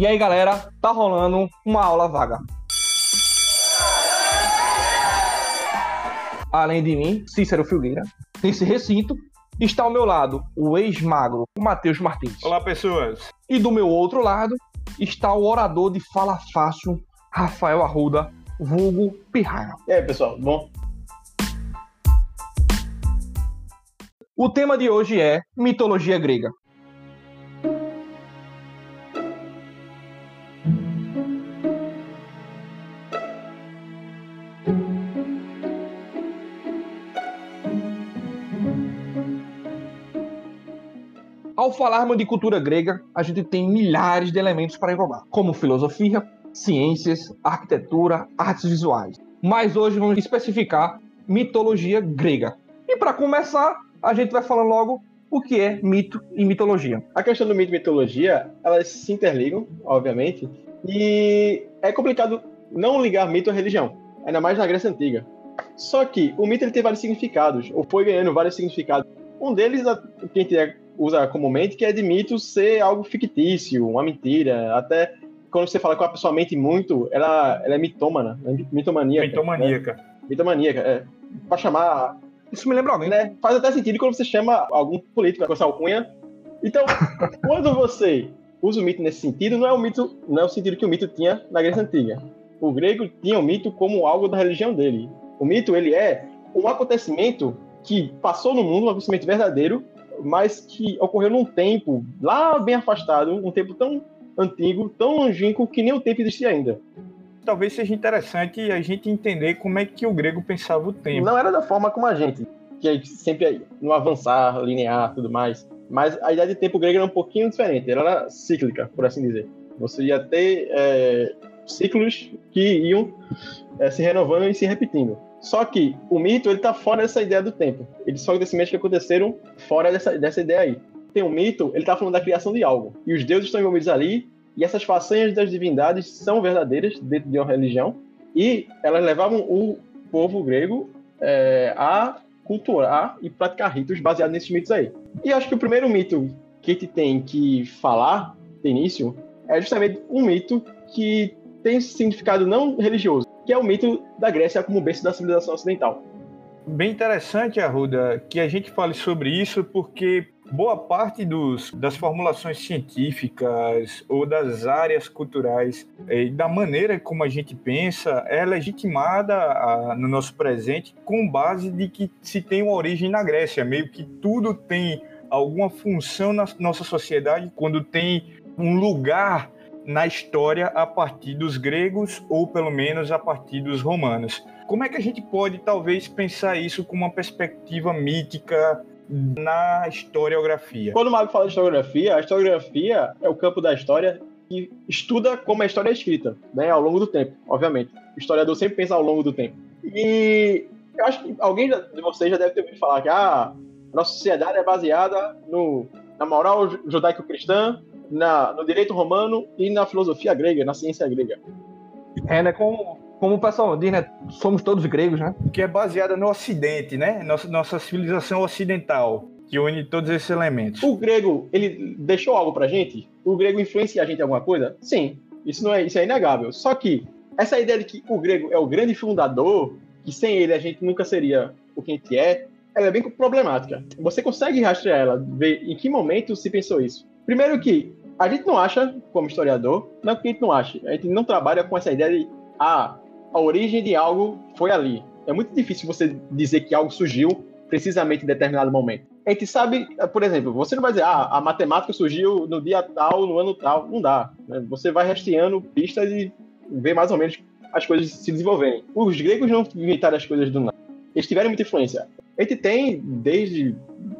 E aí, galera, tá rolando uma aula vaga. Além de mim, Cícero Filgueira, nesse recinto está ao meu lado o ex-magro, Matheus Martins. Olá, pessoas. E do meu outro lado está o orador de Fala Fácil, Rafael Arruda, vulgo Pirraia. E aí, pessoal, bom? O tema de hoje é mitologia grega. Ao falarmos de cultura grega, a gente tem milhares de elementos para englobar, como filosofia, ciências, arquitetura, artes visuais. Mas hoje vamos especificar mitologia grega. E para começar, a gente vai falando logo o que é mito e mitologia. A questão do mito e mitologia, elas se interligam, obviamente, e é complicado não ligar mito à religião, ainda mais na Grécia Antiga. Só que o mito ele tem vários significados, ou foi ganhando vários significados. Um deles, que a gente usa comumente, que é de mito ser algo fictício, uma mentira. Até quando você fala que uma pessoa mente muito, ela, ela é mitômana, é mitomaníaca. Mitomaníaca. Né? Mitomaníaca, é. Pra chamar. Isso me lembra alguém. Né? Faz até sentido quando você chama algum político com essa alcunha. Então, quando você usa o mito nesse sentido, não é o mito, não é o sentido que o mito tinha na Grécia Antiga. O grego tinha o mito como algo da religião dele. O mito, ele é um acontecimento que passou no mundo, um acontecimento verdadeiro, mas que ocorreu num tempo lá bem afastado, um tempo tão antigo, tão longínquo, que nem o tempo existia ainda. Talvez seja interessante a gente entender como é que o grego pensava o tempo. Não era da forma como a gente, que a gente sempre no avançar, linear, tudo mais. Mas a ideia de tempo grego era um pouquinho diferente, ela era cíclica, por assim dizer. Você ia ter é, ciclos que iam é, se renovando e se repetindo. Só que o mito ele está fora dessa ideia do tempo. Ele são acontecimentos que aconteceram fora dessa, dessa ideia aí. Tem um mito, ele está falando da criação de algo. E os deuses estão envolvidos ali, e essas façanhas das divindades são verdadeiras dentro de uma religião, e elas levavam o povo grego é, a cultuar e praticar ritos baseados nesses mitos aí. E acho que o primeiro mito que a gente tem que falar, de início, é justamente um mito que tem significado não religioso, que é o mito da Grécia como berço da civilização ocidental. Bem interessante, Arruda, que a gente fale sobre isso, porque boa parte dos, das formulações científicas ou das áreas culturais e da maneira como a gente pensa é legitimada a, no nosso presente com base de que se tem uma origem na Grécia, meio que tudo tem alguma função na nossa sociedade quando tem um lugar na história a partir dos gregos ou pelo menos a partir dos romanos. Como é que a gente pode talvez pensar isso com uma perspectiva mítica na historiografia? Quando o Mago fala de historiografia, a historiografia é o campo da história que estuda como a história é escrita, né, ao longo do tempo, obviamente. O historiador sempre pensa ao longo do tempo. E eu acho que alguém de vocês já deve ter ouvido falar que ah, a nossa sociedade é baseada no, na moral judaico-cristã, na, no direito romano e na filosofia grega, na ciência grega. É, né? Como, como o pessoal diz, né? Somos todos gregos, né? Que é baseada no Ocidente, né? Nossa, nossa civilização ocidental, que une todos esses elementos. O grego, ele deixou algo pra gente? O grego influencia a gente em alguma coisa? Sim. Isso, não é, isso é inegável. Só que essa ideia de que o grego é o grande fundador, que sem ele a gente nunca seria o que a gente é, ela é bem problemática. Você consegue rastrear ela, ver em que momento se pensou isso. Primeiro que a gente não acha, como historiador, não é que a gente não acha, a gente não trabalha com essa ideia de ah, a origem de algo foi ali. É muito difícil você dizer que algo surgiu precisamente em determinado momento. A gente sabe, por exemplo, você não vai dizer, ah, a matemática surgiu no dia tal, no ano tal. Não dá. Né? Você vai rastreando pistas e vê mais ou menos as coisas se desenvolverem. Os gregos não inventaram as coisas do nada. Eles tiveram muita influência. Gente tem, desde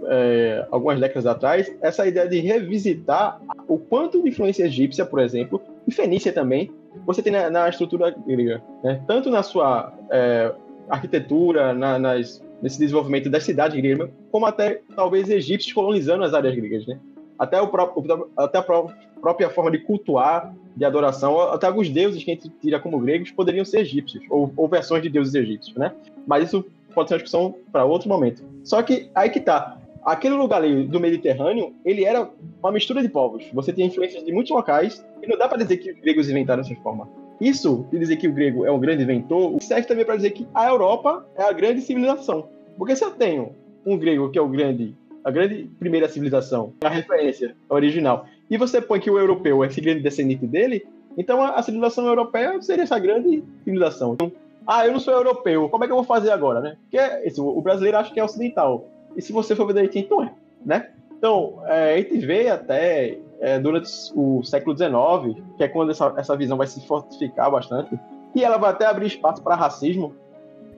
é, algumas décadas atrás, essa ideia de revisitar o quanto de influência egípcia, por exemplo, e fenícia também, você tem na, na estrutura grega. Né? Tanto na sua é, arquitetura, na, nas, nesse desenvolvimento das cidades gregas, como até talvez egípcios colonizando as áreas gregas. Né? Até, o próprio, até a própria forma de cultuar, de adoração, até alguns deuses que a gente tira como gregos poderiam ser egípcios, ou, ou versões de deuses egípcios. Né? Mas isso pode ser uma discussão para outro momento. Só que aí que tá. aquele lugar ali do Mediterrâneo, ele era uma mistura de povos. Você tinha influências de muitos locais, e não dá para dizer que os gregos inventaram essa forma. Isso, de dizer que o grego é um grande inventor, serve também para dizer que a Europa é a grande civilização. Porque se eu tenho um grego que é o grande, a grande primeira civilização, a referência original, e você põe que o europeu é esse grande descendente dele, então a, a civilização europeia seria essa grande civilização. Então, ah, eu não sou europeu, como é que eu vou fazer agora, né? Porque esse, o brasileiro acha que é ocidental. E se você for ver direitinho, então é, né? Então, é, a gente vê até é, durante o século XIX, que é quando essa, essa visão vai se fortificar bastante, e ela vai até abrir espaço para racismo.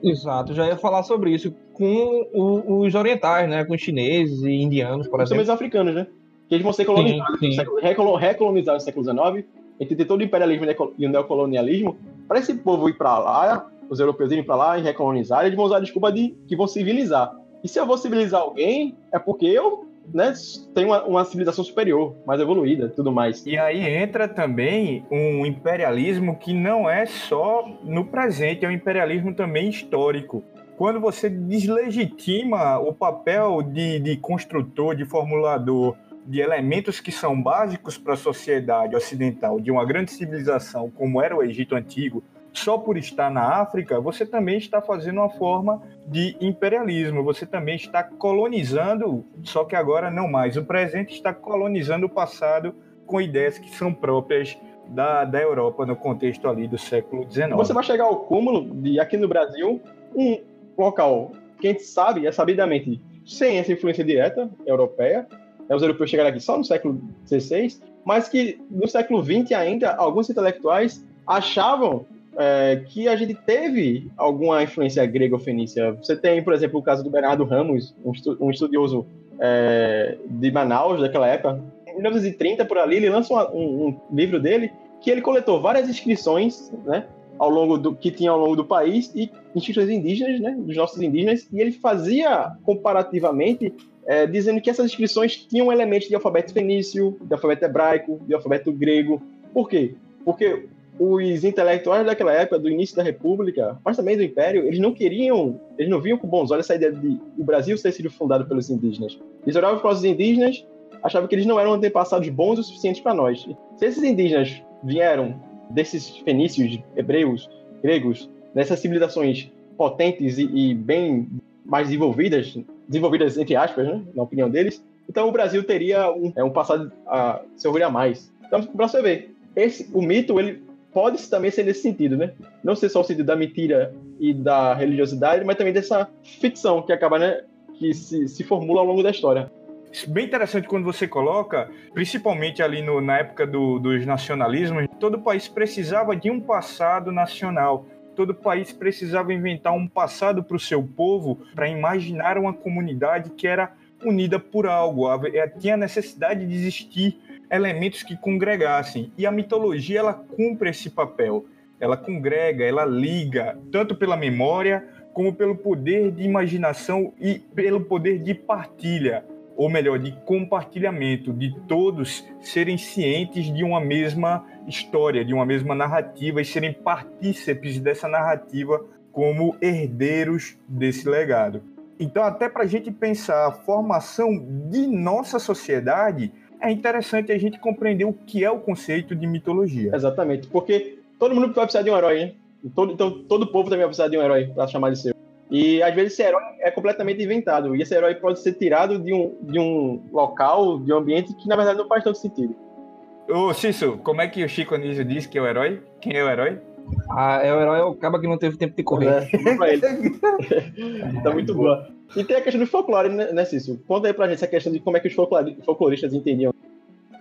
Exato, já ia falar sobre isso com o, os orientais, né? Com os chineses e indianos, por exemplo. Os africanos, né? Que eles vão ser colonizados, sim, sim. recolonizados no século XIX, entre todo o imperialismo e o neocolonialismo, para esse povo ir para lá, os europeus irem para lá e recolonizar, eles vão usar a desculpa de que vão civilizar. E se eu vou civilizar alguém, é porque eu né, tenho uma, uma, civilização superior, mais evoluída tudo mais. E aí entra também um imperialismo que não é só no presente, é um imperialismo também histórico. Quando você deslegitima o papel de, de construtor, de formulador, de elementos que são básicos para a sociedade ocidental de uma grande civilização como era o Egito Antigo, só por estar na África, você também está fazendo uma forma de imperialismo, você também está colonizando, só que agora não mais. O presente está colonizando o passado com ideias que são próprias da, da Europa no contexto ali do século XIX. Você vai chegar ao cúmulo de, aqui no Brasil, um local que a gente sabe, é sabidamente, sem essa influência direta europeia, né, os europeus chegaram aqui só no século XVI, mas que no século XX ainda, alguns intelectuais achavam é, que a gente teve alguma influência grega ou fenícia. Você tem, por exemplo, o caso do Bernardo Ramos, um, estudioso é, de Manaus daquela época. Em 1930, por ali, ele lança um, um, livro dele que ele coletou várias inscrições, né, ao longo do que tinha ao longo do país e inscrições indígenas, né, dos nossos indígenas, e ele fazia comparativamente é, dizendo que essas inscrições tinham elementos de alfabeto fenício, de alfabeto hebraico, de alfabeto grego. Por quê? Porque os intelectuais daquela época, do início da República, mas também do Império, eles não queriam, eles não viam com bons olhos essa ideia de o Brasil ter sido fundado pelos indígenas. Eles olhavam para os indígenas, achavam que eles não eram antepassados bons o suficiente para nós. Se esses indígenas vieram desses fenícios, hebreus, gregos, dessas civilizações potentes e, e bem mais desenvolvidas, desenvolvidas entre aspas, né, na opinião deles, então o Brasil teria um, é, um passado a se orgulhar mais. Então, para você ver, esse, o mito ele pode também ser nesse sentido, né? Não ser só o sentido da mentira e da religiosidade, mas também dessa ficção que acaba, né? Que se, se formula ao longo da história. Bem interessante quando você coloca, principalmente ali no, na época do, dos nacionalismos, todo país precisava de um passado nacional. Todo país precisava inventar um passado para o seu povo para imaginar uma comunidade que era unida por algo. É, tinha necessidade de existir elementos que congregassem. E a mitologia ela cumpre esse papel. Ela congrega, ela liga, tanto pela memória como pelo poder de imaginação e pelo poder de partilha, ou melhor, de compartilhamento, de todos serem cientes de uma mesma história, de uma mesma narrativa e serem partícipes dessa narrativa como herdeiros desse legado. Então, até para a gente pensar a formação de nossa sociedade, é interessante a gente compreender o que é o conceito de mitologia. Exatamente, porque todo mundo vai precisar de um herói, né? Todo, então, todo povo também vai precisar de um herói para chamar de seu. E às vezes esse herói é completamente inventado. E esse herói pode ser tirado de um, de um local, de um ambiente que na verdade não faz tanto sentido. Ô, Cício, como é que o Chico Anísio diz que é o herói? Quem é o herói? Ah, é o herói é o cabo que não teve tempo de correr. É, tá muito boa. E tem a questão do folclore, né, né, Cício? Conta aí pra gente essa questão de como é que os folcloristas entendiam.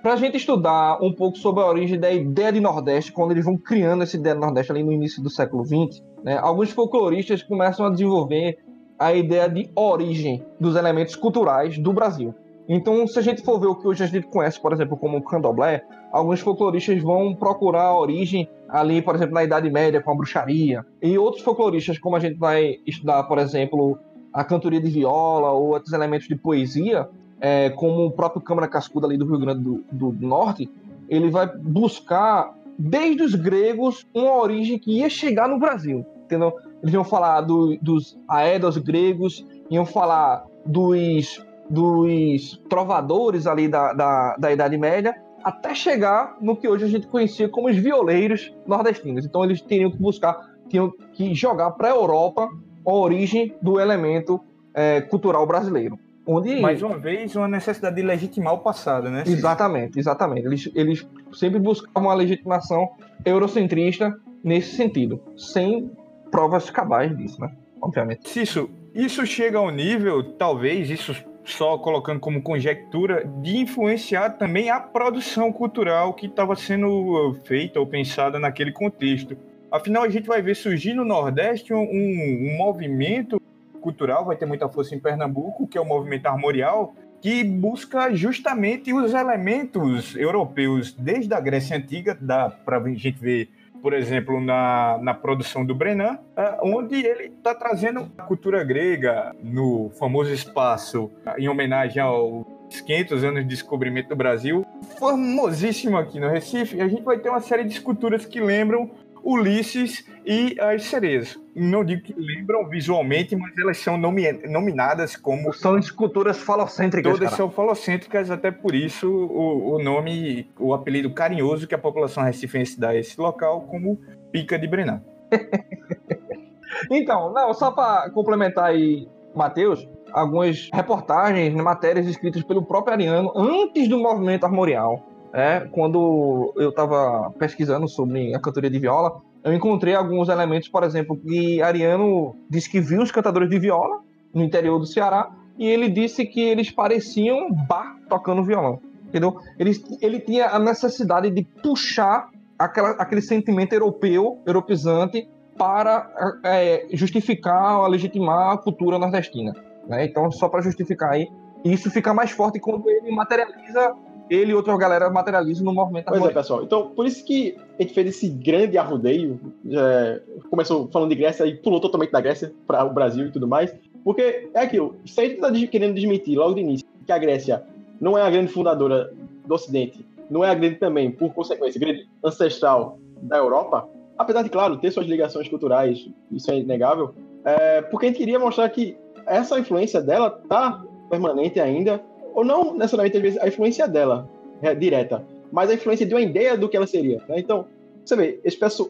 Pra gente estudar um pouco sobre a origem da ideia de Nordeste, quando eles vão criando essa ideia de Nordeste ali no início do século XX, né, alguns folcloristas começam a desenvolver a ideia de origem dos elementos culturais do Brasil. Então, se a gente for ver o que hoje a gente conhece, por exemplo, como candomblé, alguns folcloristas vão procurar a origem ali, por exemplo, na Idade Média, com a bruxaria. E outros folcloristas, como a gente vai estudar, por exemplo, a cantoria de viola ou outros elementos de poesia, é, como o próprio Câmara Cascuda ali do Rio Grande do, do, Norte, ele vai buscar, desde os gregos, uma origem que ia chegar no Brasil, entendeu? Eles iam falar do, dos aedos gregos, iam falar dos dos trovadores ali da, da, da Idade Média, até chegar no que hoje a gente conhecia como os violeiros nordestinos. Então eles teriam que buscar, tinham que jogar para a Europa a origem do elemento é, cultural brasileiro. Onde... Mais uma vez, uma necessidade de legitimar o passado, né? Exatamente, exatamente. Eles, eles sempre buscavam uma legitimação eurocentrista nesse sentido, sem provas cabais disso, né? Obviamente. Isso, isso chega ao nível, talvez, isso só colocando como conjectura, de influenciar também a produção cultural que estava sendo feita ou pensada naquele contexto. Afinal, a gente vai ver surgir no Nordeste um, um movimento cultural, vai ter muita força em Pernambuco, que é o movimento armorial, que busca justamente os elementos europeus desde a Grécia Antiga, para a gente ver, por exemplo, na, na produção do Brenan, é, onde ele está trazendo a cultura grega no famoso espaço em homenagem aos 500 anos de descobrimento do Brasil, famosíssimo aqui no Recife, a gente vai ter uma série de esculturas que lembram Ulisses e as sereias. Não digo que lembram visualmente, mas elas são nomi nominadas como. São esculturas falocêntricas. Todas cara. são falocêntricas, até por isso o, o, nome, o apelido carinhoso que a população recifense dá a esse local como Pica de Brenan. então, não, só para complementar aí, Matheus, algumas reportagens, matérias escritas pelo próprio Ariano antes do movimento armorial é, quando eu estava pesquisando sobre a cantoria de viola, eu encontrei alguns elementos, por exemplo, que Ariano disse que viu os cantadores de viola no interior do Ceará e ele disse que eles pareciam bar tocando violão, entendeu? Ele, ele tinha a necessidade de puxar aquela, aquele sentimento europeu, europeizante, para é, justificar, legitimar a cultura nordestina. Né? Então, só para justificar aí, isso fica mais forte quando ele materializa ele e outra galera materializam no movimento Pois é, pessoal. Então, por isso que a gente fez esse grande arrodeio. É, começou falando de Grécia e pulou totalmente da Grécia para o Brasil e tudo mais. Porque é aquilo. Se a gente está querendo desmentir logo de início que a Grécia não é a grande fundadora do Ocidente, não é a grande também, por consequência, grande ancestral da Europa, apesar de, claro, ter suas ligações culturais, isso é inegável, é, porque a gente queria mostrar que essa influência dela tá permanente ainda ou não necessariamente a influência dela é, direta, mas a influência de uma ideia do que ela seria. Né? Então, você vê,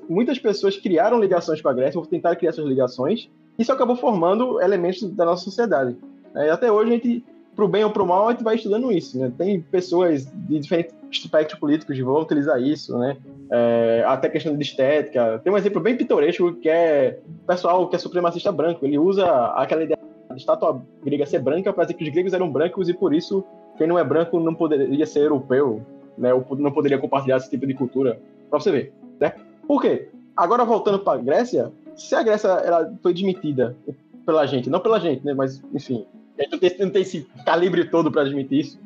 muitas pessoas criaram ligações com a Grécia, ou tentaram criar essas ligações, e isso acabou formando elementos da nossa sociedade. É, até hoje, a gente, pro bem ou pro mal, a gente vai estudando isso. Né? Tem pessoas de diferentes espectros políticos que vão utilizar isso, né? É, até questão de estética. Tem um exemplo bem pitoresco que é o pessoal que é supremacista branco. Ele usa aquela ideia a estátua grega ser branca para dizer que os gregos eram brancos e por isso quem não é branco não poderia ser europeu, né? Ou não poderia compartilhar esse tipo de cultura. Para você ver, né? Por quê? Agora voltando para a Grécia, se a Grécia ela foi admitida pela gente, não pela gente, né? Mas enfim, a gente não tem, não tem esse calibre todo para admitir isso.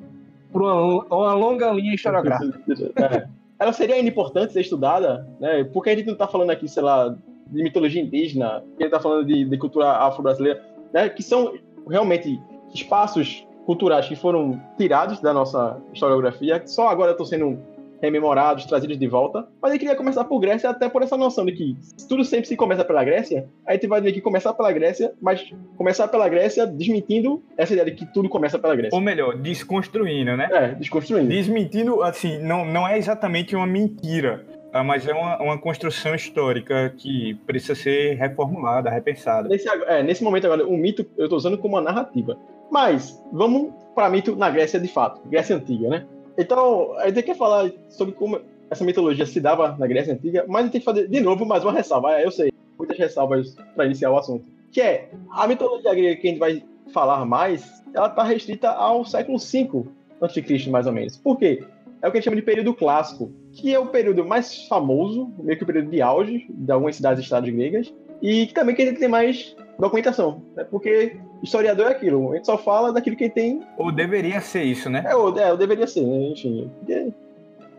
Por uma, uma longa linha historiográfica. É. Ela seria ainda importante ser estudada, né? Porque a gente não está falando aqui, sei lá, de mitologia indígena, a gente está falando de, de cultura afro-brasileira né, que são realmente espaços culturais que foram tirados da nossa historiografia, que só agora estão sendo rememorados, trazidos de volta. Mas eu queria começar por Grécia, até por essa noção de que tudo sempre se começa pela Grécia, a gente vai ter que começar pela Grécia, mas começar pela Grécia desmentindo essa ideia de que tudo começa pela Grécia. Ou melhor, desconstruindo, né? É, desconstruindo. Desmentindo, assim, não, não é exatamente uma mentira mas é uma, uma construção histórica que precisa ser reformulada, repensada. Nesse, é, nesse momento agora, o mito eu estou usando como uma narrativa. Mas vamos para mito na Grécia de fato, Grécia Antiga, né? Então, a gente quer falar sobre como essa mitologia se dava na Grécia Antiga, mas a gente tem que fazer de novo mais uma ressalva. É, eu sei, muitas ressalvas para iniciar o assunto. Que é, a mitologia grega que a gente vai falar mais, ela está restrita ao século V a.C., mais ou menos. Por quê? É o que a gente chama de período clássico, que é o período mais famoso, meio que o período de auge de algumas cidades e estados gregas, e que também que a gente tem mais documentação, né? porque historiador é aquilo, a gente só fala daquilo que tem... Ou deveria ser isso, né? É, ou, é, ou deveria ser, né? enfim. Porque...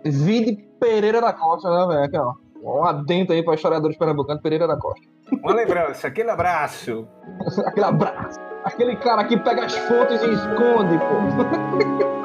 Vide Pereira da Costa, né, velho? Aqui, ó. Um adentro aí para historiadores pernambucanos, Pereira da Costa. Uma lembrança, aquele abraço. aquele abraço. Aquele cara que pega as fotos e esconde, pô.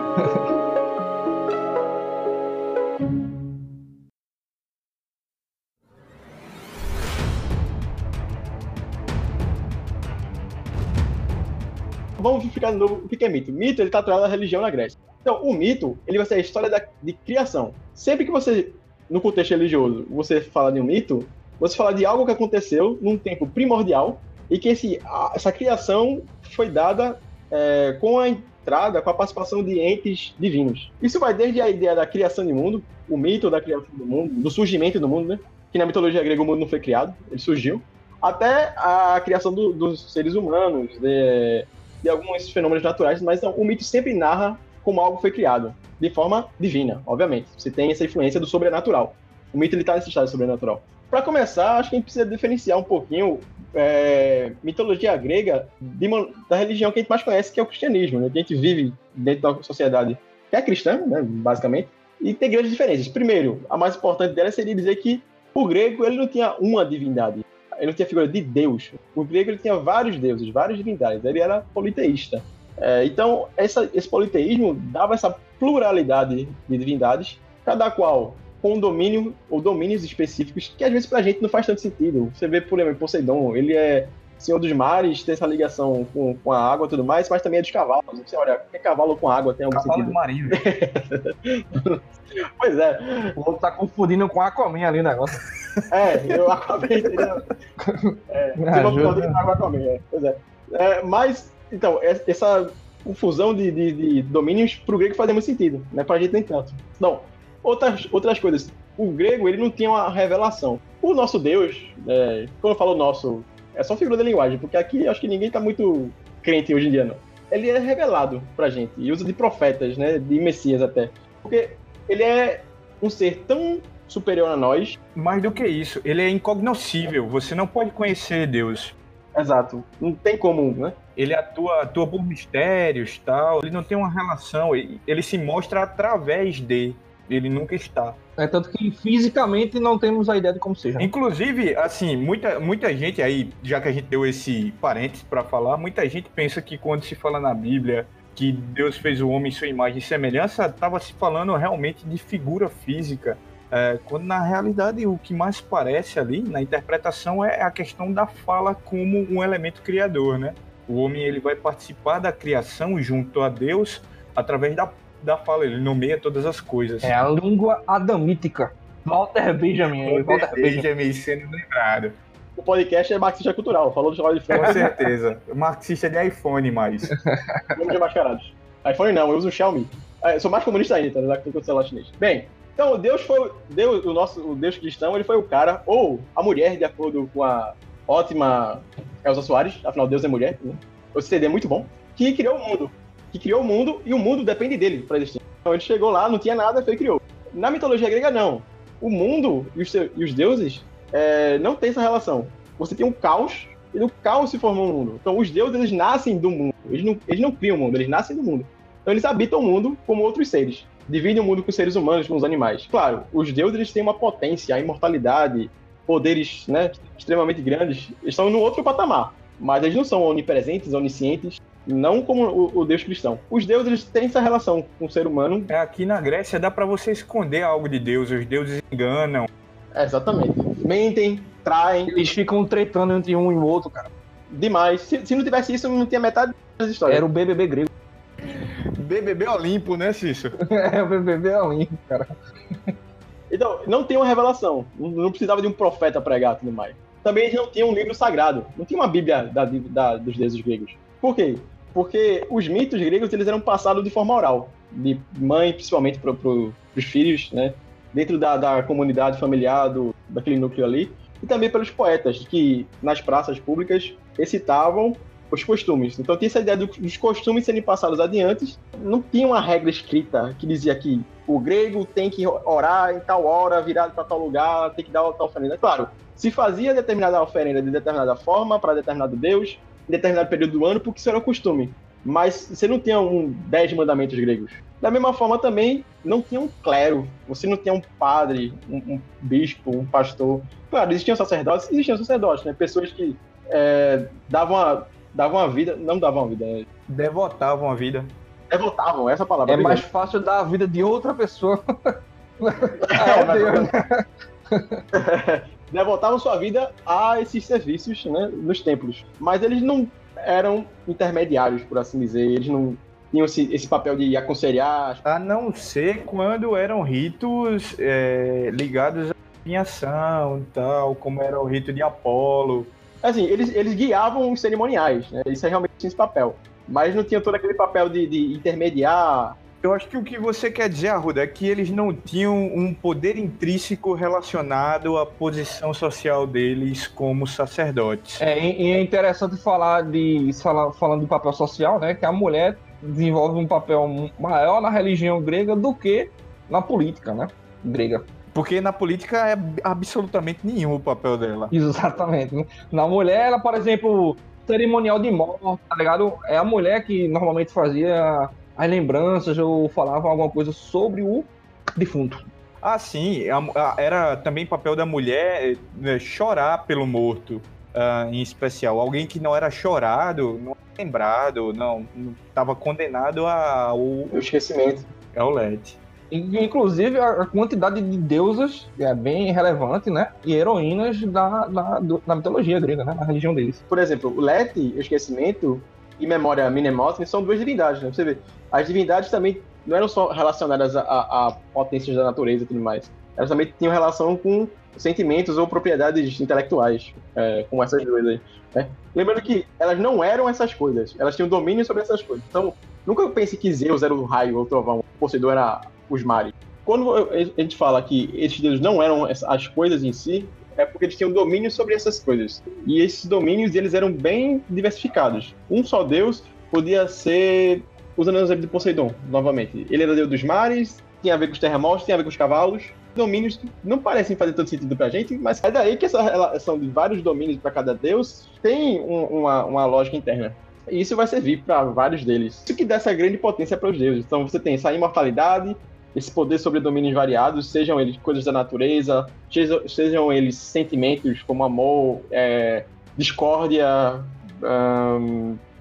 explicar de novo o que é mito. Mito, ele está atrelado à religião na Grécia. Então, o mito, ele vai ser a história da, de criação. Sempre que você, no contexto religioso, você fala de um mito, você fala de algo que aconteceu num tempo primordial e que esse, essa criação foi dada é, com a entrada, com a participação de entes divinos. Isso vai desde a ideia da criação do mundo, o mito da criação do mundo, do surgimento do mundo, né? Que na mitologia grega o mundo não foi criado, ele surgiu, até a criação do, dos seres humanos, de, de, alguns fenômenos naturais, mas o mito sempre narra como algo foi criado, de forma divina, obviamente. Você tem essa influência do sobrenatural. O mito está nesse estado sobrenatural. Para começar, acho que a gente precisa diferenciar um pouquinho é, mitologia grega de da religião que a gente mais conhece, que é o cristianismo, né? que a gente vive dentro da sociedade que é cristã, né? basicamente, e tem grandes diferenças. Primeiro, a mais importante dela seria dizer que o grego ele não tinha uma divindade, ele não tinha figura de Deus. O grego ele tinha vários deuses, várias divindades, ele era politeísta. É, então, essa, esse politeísmo dava essa pluralidade de divindades, cada qual com um domínio ou domínios específicos que às vezes pra gente não faz tanto sentido. Você vê, por exemplo, Poseidon, ele é senhor dos mares, tem essa ligação com, com a água e tudo mais, mas também é dos cavalos. Você olha, que cavalo com água tem algum cavalo sentido? marinho. pois é. O outro tá confundindo com Aquaman ali o negócio. É, eu Aquaman, entendeu? É, Me ajuda. com Aquaman, é. Pois é. É, Mas, então, es- essa confusão de, de, de domínios pro grego fazia muito sentido, né? Pra gente nem tanto. Não, outras, outras coisas. O grego, ele não tinha uma revelação. O nosso Deus, é, quando eu falo nosso, é só figura da linguagem, porque aqui acho que ninguém tá muito crente hoje em dia, não. Ele é revelado pra gente, e usa de profetas, né? De messias até. Porque ele é um ser tão superior a nós. Mais do que isso, ele é incognoscível. Você não pode conhecer Deus. Exato. Não tem como, né? Ele atua, atua por mistérios tal. Ele não tem uma relação. Ele, ele se mostra através de. Ele nunca está. É tanto que fisicamente não temos a ideia de como seja. Inclusive, assim, muita, muita gente aí, já que a gente deu esse parênteses para falar, muita gente pensa que quando se fala na Bíblia que Deus fez o homem em sua imagem e semelhança, estava se falando realmente de figura física. É, quando na realidade o que mais parece ali na interpretação é a questão da fala como um elemento criador, né? O homem ele vai participar da criação junto a Deus através da, da fala, ele nomeia todas as coisas. É a língua adamítica. Walter Benjamin. aí, Walter Benjamin. Benjamin sendo lembrado. O podcast é marxista cultural. Falou do chocolate de frango, Com certeza. Marxista de iPhone, mas. vamos de mascarados. iPhone não, eu uso o Xiaomi. Ah, Eu sou mais comunista ainda, tá? Já que eu tô com o celular chinês. Bem, então Deus foi. Deus, o nosso o Deus cristão, ele foi o cara, ou a mulher, de acordo com a ótima Elza Soares, afinal Deus é mulher, né? O CD é muito bom, que criou o mundo. Que criou o mundo e o mundo depende dele pra existir. Então ele chegou lá, não tinha nada, foi criou. Na mitologia grega, não. O mundo e os, e os deuses é, não tem essa relação. Você tem um caos e do caos se formou um mundo. Então os deuses eles nascem do mundo. Eles não, eles não criam o mundo, eles nascem do mundo. Então eles habitam o mundo como outros seres. Dividem o mundo com os seres humanos, com os animais. Claro, os deuses eles têm uma potência, a imortalidade, poderes né, extremamente grandes. Eles estão no outro patamar. Mas eles não são onipresentes, oniscientes, não como o, o deus cristão. Os deuses eles têm essa relação com o ser humano. É, aqui na Grécia dá pra você esconder algo de Deus. Os deuses enganam. É, exatamente. Mentem, traem, Eles ficam tretando entre um e o outro, cara. demais. Se, se não tivesse isso, não tinha metade das histórias. Era o BBB grego. BBB Olimpo, né, Cício? É, o BBB é um limpo, cara. Então, não tem uma revelação. Não, não precisava de um profeta pregar e tudo mais. Também eles não tinham um livro sagrado. Não tinha uma Bíblia da- da- dos deuses gregos. Por quê? Porque os mitos gregos eles eram passados de forma oral. De mãe, principalmente, para pro, os filhos, né? Dentro da, da comunidade familiar, do, daquele núcleo ali. E também pelos poetas, que nas praças públicas recitavam os costumes. Então tinha essa ideia do- dos costumes serem passados adiante. Não tinha uma regra escrita que dizia que o grego tem que orar em tal hora, virado para tal lugar, tem que dar tal oferenda. Claro, se fazia determinada oferenda de determinada forma para determinado deus, determinado período do ano, porque isso era o costume. Mas você não tinha um dez mandamentos gregos. Da mesma forma também, não tinha um clero. Você não tinha um padre, um, um bispo, um pastor. Claro, existiam sacerdotes, existiam sacerdotes, né? Pessoas que é, davam, a, davam a vida, não davam a vida, é, Devotavam a vida. devotavam, essa palavra. É mais fácil dar a vida de outra pessoa. É, É, mas- Deus, né? devotavam sua vida a esses serviços né, nos templos. Mas eles não. eram intermediários, por assim dizer. Eles não tinham esse, esse papel de aconselhar. A não ser quando eram ritos é, ligados à adivinhação tal, como era o rito de Apolo. Assim, eles, eles guiavam os cerimoniais, né? Isso é realmente esse papel. Mas não tinha todo aquele papel de, de intermediar. Eu acho que o que você quer dizer, Arruda, é que eles não tinham um poder intrínseco relacionado à posição social deles como sacerdotes. É, e é interessante falar de falar, falando do papel social, né? Que a mulher desenvolve um papel maior na religião grega do que na política, né? Grega. Porque na política é absolutamente nenhum o papel dela. Exatamente. Né? Na mulher, ela, por exemplo, cerimonial de morte, tá ligado? É a mulher que normalmente fazia as lembranças ou falava alguma coisa sobre o defunto. Ah, sim. era também papel da mulher né, chorar pelo morto uh, em especial. Alguém que não era chorado, não era lembrado, não estava condenado ao o esquecimento. É o LED. Inclusive, a quantidade de deusas é bem relevante, né? E heroínas da, da, da mitologia grega, né? Na religião deles. Por exemplo, o Lete, o esquecimento, e memória Minemótene são duas divindades, né? Você vê, as divindades também não eram só relacionadas a, a, potências da natureza e tudo mais. Elas também tinham relação com sentimentos ou propriedades intelectuais, é, como essas duas aí. Né? Lembrando que elas não eram essas coisas, elas tinham domínio sobre essas coisas. Então, nunca pense que Zeus era o raio ou o trovão, Poseidon era os mares. Quando a gente fala que esses deuses não eram as coisas em si, é porque eles tinham domínio sobre essas coisas. E esses domínios eles eram bem diversificados. Um só deus podia ser, usando o exemplo de Poseidon, novamente. Ele era deus dos mares, tinha a ver com os terremotos, tinha a ver com os cavalos, domínios que não parecem fazer todo sentido pra gente, mas é daí que essa relação de vários domínios para cada deus tem um, uma, uma lógica interna. E isso vai servir para vários deles. Isso que dá essa grande potência para os deuses. Então você tem essa imortalidade, esse poder sobre domínios variados, sejam eles coisas da natureza, sejam eles sentimentos como amor, é, discórdia,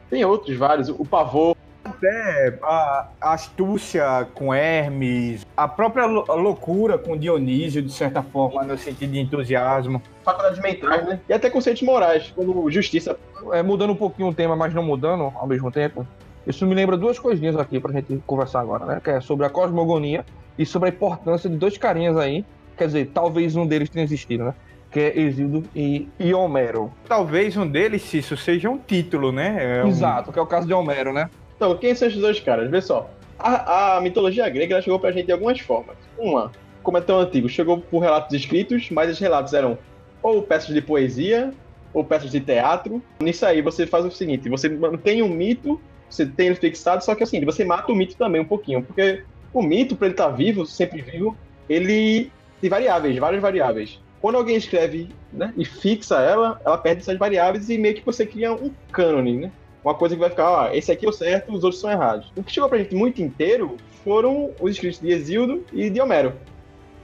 tem outros vários, o pavor, até a astúcia com Hermes, a própria loucura com Dionísio, de certa forma, no sentido de entusiasmo. Faculdades mentais, né? E até conceitos morais, como justiça. É, mudando um pouquinho o tema, mas não mudando ao mesmo tempo. Isso me lembra duas coisinhas aqui pra gente conversar agora, né? Que é sobre a cosmogonia e sobre a importância de dois carinhas aí. Quer dizer, talvez um deles tenha existido, né? que é Exildo e, e Homero. Talvez um deles, isso seja um título, né? É um... Exato, que é o caso de Homero, né? Então, quem são esses dois caras? Vê só. A, a mitologia grega ela chegou pra gente de algumas formas. Uma, como é tão antigo, chegou por relatos escritos, mas os relatos eram ou peças de poesia ou peças de teatro. Nisso aí você faz o seguinte: você mantém um mito, você tem ele fixado, só que assim, você mata o mito também um pouquinho, porque o mito, para ele estar tá vivo, sempre vivo, ele tem variáveis, várias variáveis. Quando alguém escreve né, e fixa ela, ela perde essas variáveis e meio que você cria um cânone, né? uma coisa que vai ficar, ó, esse aqui é o certo, os outros são errados. O que chegou pra gente muito inteiro foram os escritos de Exildo e de Homero.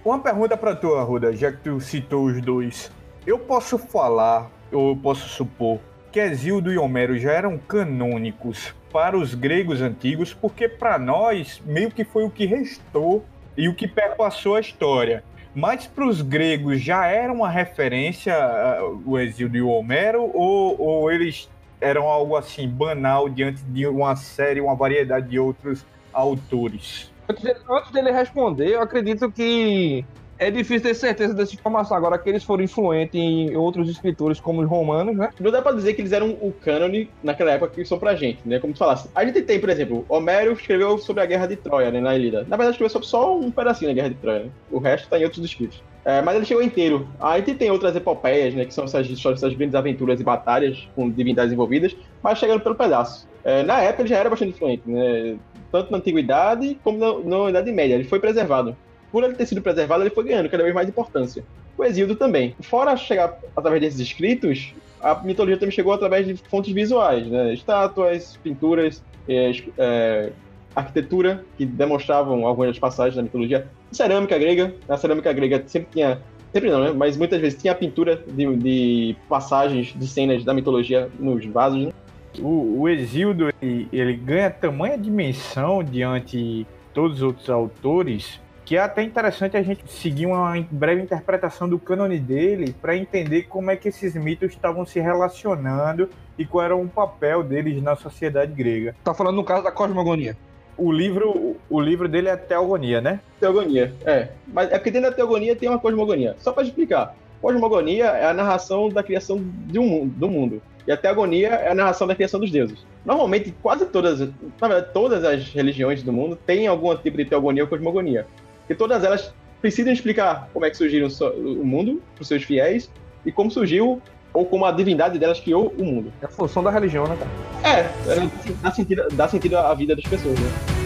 Uma pergunta para tu, Arruda, já que tu citou os dois. Eu posso falar, ou eu posso supor, que Exildo e Homero já eram canônicos para os gregos antigos, porque para nós meio que foi o que restou e o que perpassou a história. Mas para os gregos já era uma referência uh, o Exildo e o Homero, ou, ou eles eram algo assim banal diante de uma série, uma variedade de outros autores. Antes dele responder, eu acredito que é difícil ter certeza dessa informação. Agora que eles foram influentes em outros escritores como os romanos, né? Não dá pra dizer que eles eram o cânone naquela época que são pra gente, né? Como tu falasse. A gente tem, por exemplo, Homero escreveu sobre a Guerra de Troia, né, na Ilíada. Na verdade, escreveu sobre só um pedacinho da Guerra de Troia. Né? O resto tá em outros escritos. É, mas ele chegou inteiro. A gente tem outras epopeias, né? Que são essas histórias, essas grandes aventuras e batalhas com divindades envolvidas, mas chegando pelo pedaço. É, na época ele já era bastante influente, né? Tanto na antiguidade como na, na Idade Média. Ele foi preservado por ele ter sido preservado, ele foi ganhando cada vez mais importância. O Exildo também. Fora chegar através desses escritos, a mitologia também chegou através de fontes visuais, né? Estátuas, pinturas, é, é, arquitetura, que demonstravam algumas passagens da mitologia. Cerâmica grega. A cerâmica grega sempre tinha. Sempre não, né? Mas muitas vezes tinha pintura de, de passagens, de cenas da mitologia nos vasos, né? O, o Exildo, ele, ele ganha tamanha dimensão diante de todos os outros autores que é até interessante a gente seguir uma breve interpretação do cânone dele para entender como é que esses mitos estavam se relacionando e qual era o papel deles na sociedade grega. Tá falando no caso da cosmogonia. O livro, o livro dele é Teogonia, né? Teogonia, é. Mas é porque dentro da Teogonia tem uma cosmogonia. Só para explicar. Cosmogonia é a narração da criação de um, do mundo. E a Teogonia é a narração da criação dos deuses. Normalmente, quase todas, na verdade, todas as religiões do mundo têm algum tipo de teogonia ou cosmogonia. E todas elas precisam explicar como é que surgiram o mundo para os seus fiéis e como surgiu ou como a divindade delas criou o mundo. É a função da religião, né, cara? É, dá sentido, dá sentido à vida das pessoas, né?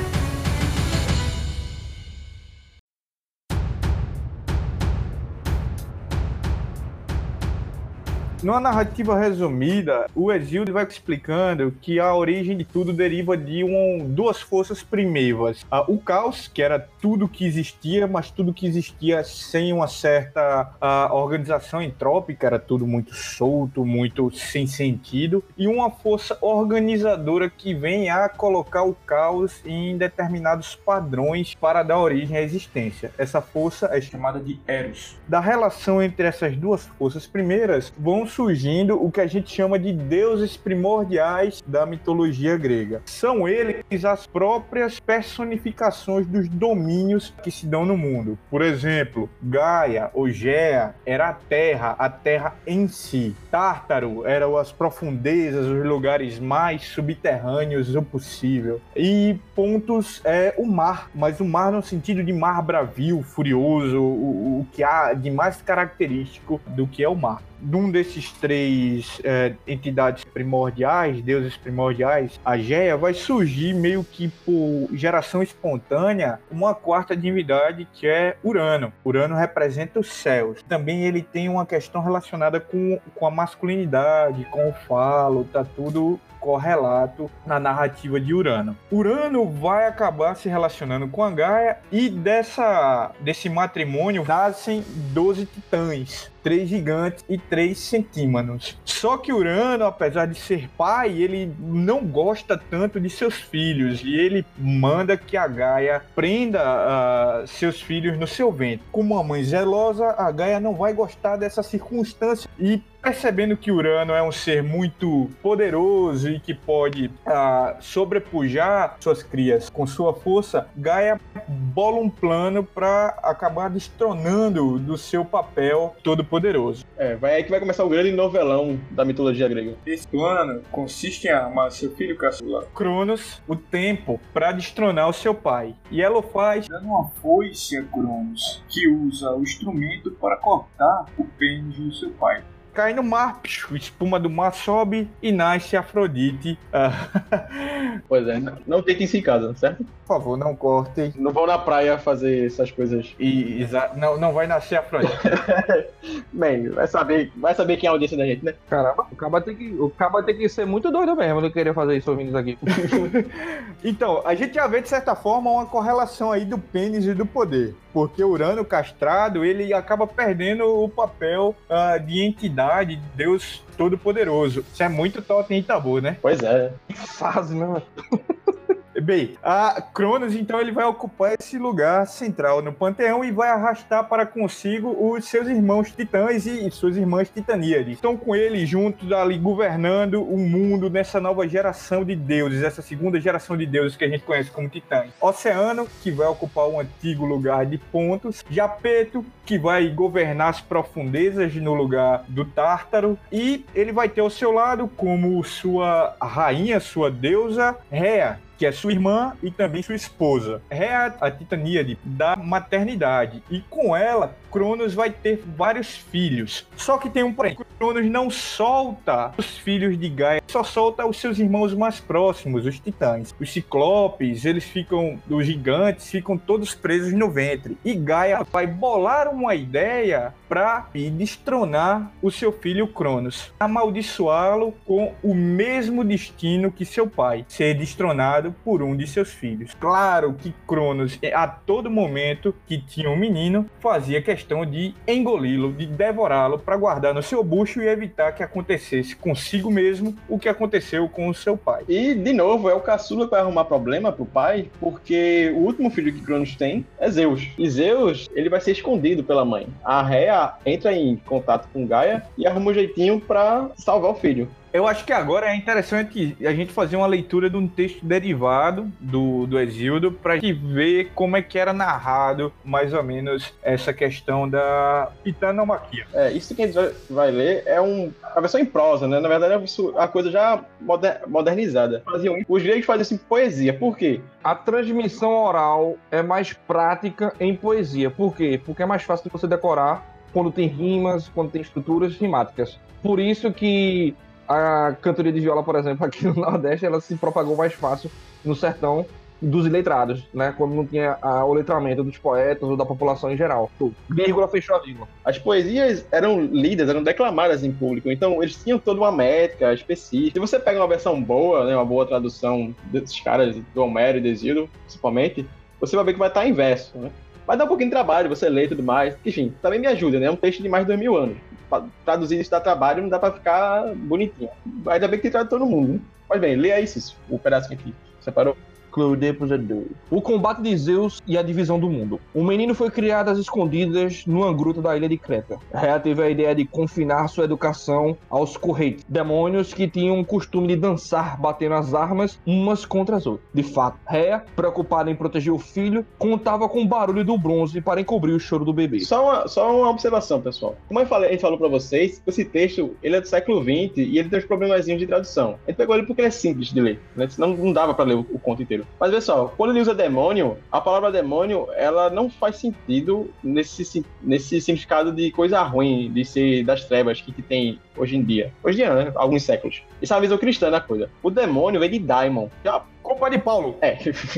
Numa narrativa resumida, o Exildo vai explicando que a origem de tudo deriva de um, duas forças primeiras. o caos, que era tudo que existia, mas tudo que existia sem uma certa organização entrópica, era tudo muito solto, muito sem sentido. E uma força organizadora que vem a colocar o caos em determinados padrões para dar origem à existência. Essa força é chamada de Eros. Da relação entre essas duas forças primeiras, vão surgindo o que a gente chama de deuses primordiais da mitologia grega. São eles as próprias personificações dos domínios que se dão no mundo. Por exemplo, Gaia ou Gea era a terra, a terra em si. Tártaro eram as profundezas, os lugares mais subterrâneos do possível. E Pontos é o mar, mas o mar no sentido de mar bravio, furioso, o, o que há de mais característico do que é o mar de um desses três é, entidades primordiais, deuses primordiais, a Geia, vai surgir meio que por geração espontânea uma quarta divindade que é Urano. Urano representa os céus. Também ele tem uma questão relacionada com, com a masculinidade, com o falo, tá tudo correlato na narrativa de Urano. Urano vai acabar se relacionando com a Gaia e dessa, desse matrimônio nascem 12 titãs três gigantes e três centímanos. Só que Urano, apesar de ser pai, ele não gosta tanto de seus filhos e ele manda que a Gaia prenda uh, seus filhos no seu ventre. Como uma mãe zelosa, a Gaia não vai gostar dessa circunstância e percebendo que Urano é um ser muito poderoso e que pode uh, sobrepujar suas crias com sua força, Gaia bola um plano para acabar destronando do seu papel todo poderoso. É, vai aí que vai começar o grande novelão da mitologia grega. Esse plano consiste em armar seu filho caçula Cronos o tempo para destronar o seu pai. E ela o faz dando uma foice a Cronos, que usa o instrumento para cortar o pênis do seu pai cai no mar, piu, espuma do mar sobe e nasce Afrodite. pois é, não tentem isso em casa, certo? Por favor, não cortem. Não vão na praia fazer essas coisas. E, não, não vai nascer Afrodite. Bem, vai saber, vai saber quem é a audiência da gente, né? Caramba, o caba tem que, o caba tem que ser muito doido mesmo de querer fazer isso ouvindo isso aqui. então, a gente já vê de certa forma uma correlação aí do pênis e do poder. Porque Urano castrado, ele acaba perdendo o papel uh, de entidade de Deus Todo-Poderoso. Isso é muito totem e tabu, né? Pois é. Que fase, né? Bem, a Cronos, então, ele vai ocupar esse lugar central no panteão e vai arrastar para consigo os seus irmãos titãs e suas irmãs titaníades. Estão com ele juntos ali governando o mundo nessa nova geração de deuses, essa segunda geração de deuses que a gente conhece como titãs. Oceano, que vai ocupar o antigo lugar de Pontos, Japeto, que vai governar as profundezas no lugar do Tártaro, e ele vai ter ao seu lado como sua rainha, sua deusa, Rea, que é sua irmã e também sua esposa. É a, a titaníade da maternidade. E com ela, Cronos vai ter vários filhos. Só que tem um porém. Cronos não solta os filhos de Gaia, só solta os seus irmãos mais próximos, os titãs. Os ciclopes, eles ficam, os gigantes, ficam todos presos no ventre. E Gaia vai bolar uma ideia para destronar o seu filho Cronos, amaldiçoá-lo com o mesmo destino que seu pai, ser destronado por um de seus filhos. Claro que Cronos, a todo momento que tinha um menino, fazia questão de engoli-lo, de devorá-lo para guardar no seu bucho e evitar que acontecesse consigo mesmo o que aconteceu com o seu pai. E, de novo, é o caçula que vai arrumar problema pro pai, porque o último filho que Cronos tem é Zeus. E Zeus, ele vai ser escondido pela mãe. A Rhea entra em contato com Gaia e arruma um jeitinho para salvar o filho. Eu acho que agora é interessante a gente fazer uma leitura de um texto derivado do, do Exildo para gente ver como é que era narrado mais ou menos essa questão da pitanomaquia. É, isso que a gente vai, vai ler é um, a versão em prosa, né? Na verdade, é a coisa já moder, modernizada. Faziam, os gregos faziam assim poesia. Por quê? A transmissão oral é mais prática em poesia. Por quê? Porque é mais fácil de você decorar quando tem rimas, quando tem estruturas rimáticas. Por isso que a cantoria de viola, por exemplo, aqui no Nordeste, ela se propagou mais fácil no sertão dos iletrados, né? Quando não tinha a, o letramento dos poetas ou da população em geral. Vírgula fechou a vírgula. As poesias eram lidas, eram declamadas em público, então eles tinham toda uma métrica específica. Se você pega uma versão boa, né, uma boa tradução desses caras, do Homero e Desílio, principalmente, você vai ver que vai estar em verso, né? Vai dar um pouquinho de trabalho, você lê e tudo mais. Enfim, também me ajuda, né? É um texto de mais de dois mil anos traduzir isso dá trabalho, não dá pra ficar bonitinho. Ainda bem que tem tradutor no mundo, né? Mas bem, lê aí, Cício, o pedaço aqui. Separou? O combate de Zeus e a divisão do mundo. O menino foi criado às escondidas numa gruta da ilha de Creta. Rhea teve a ideia de confinar sua educação aos correios, demônios que tinham o costume de dançar batendo as armas umas contra as outras. De fato, Rhea, preocupada em proteger o filho, contava com o barulho do bronze para encobrir o choro do bebê. Só uma, só uma observação, pessoal. Como eu falei, a gente falou para vocês, esse texto ele é do século XX e ele tem uns problemazinhos de tradução. A gente pegou ele porque ele é simples de ler, né? senão não dava para ler o, o conto inteiro. Mas pessoal, quando ele usa demônio, a palavra demônio, ela não faz sentido nesse, nesse significado de coisa ruim, de ser das trevas que, que tem hoje em dia. Hoje em dia, né? Alguns séculos. Isso é uma visão cristã da coisa. O demônio vem de daimon, que é uma Culpa de Paulo. É,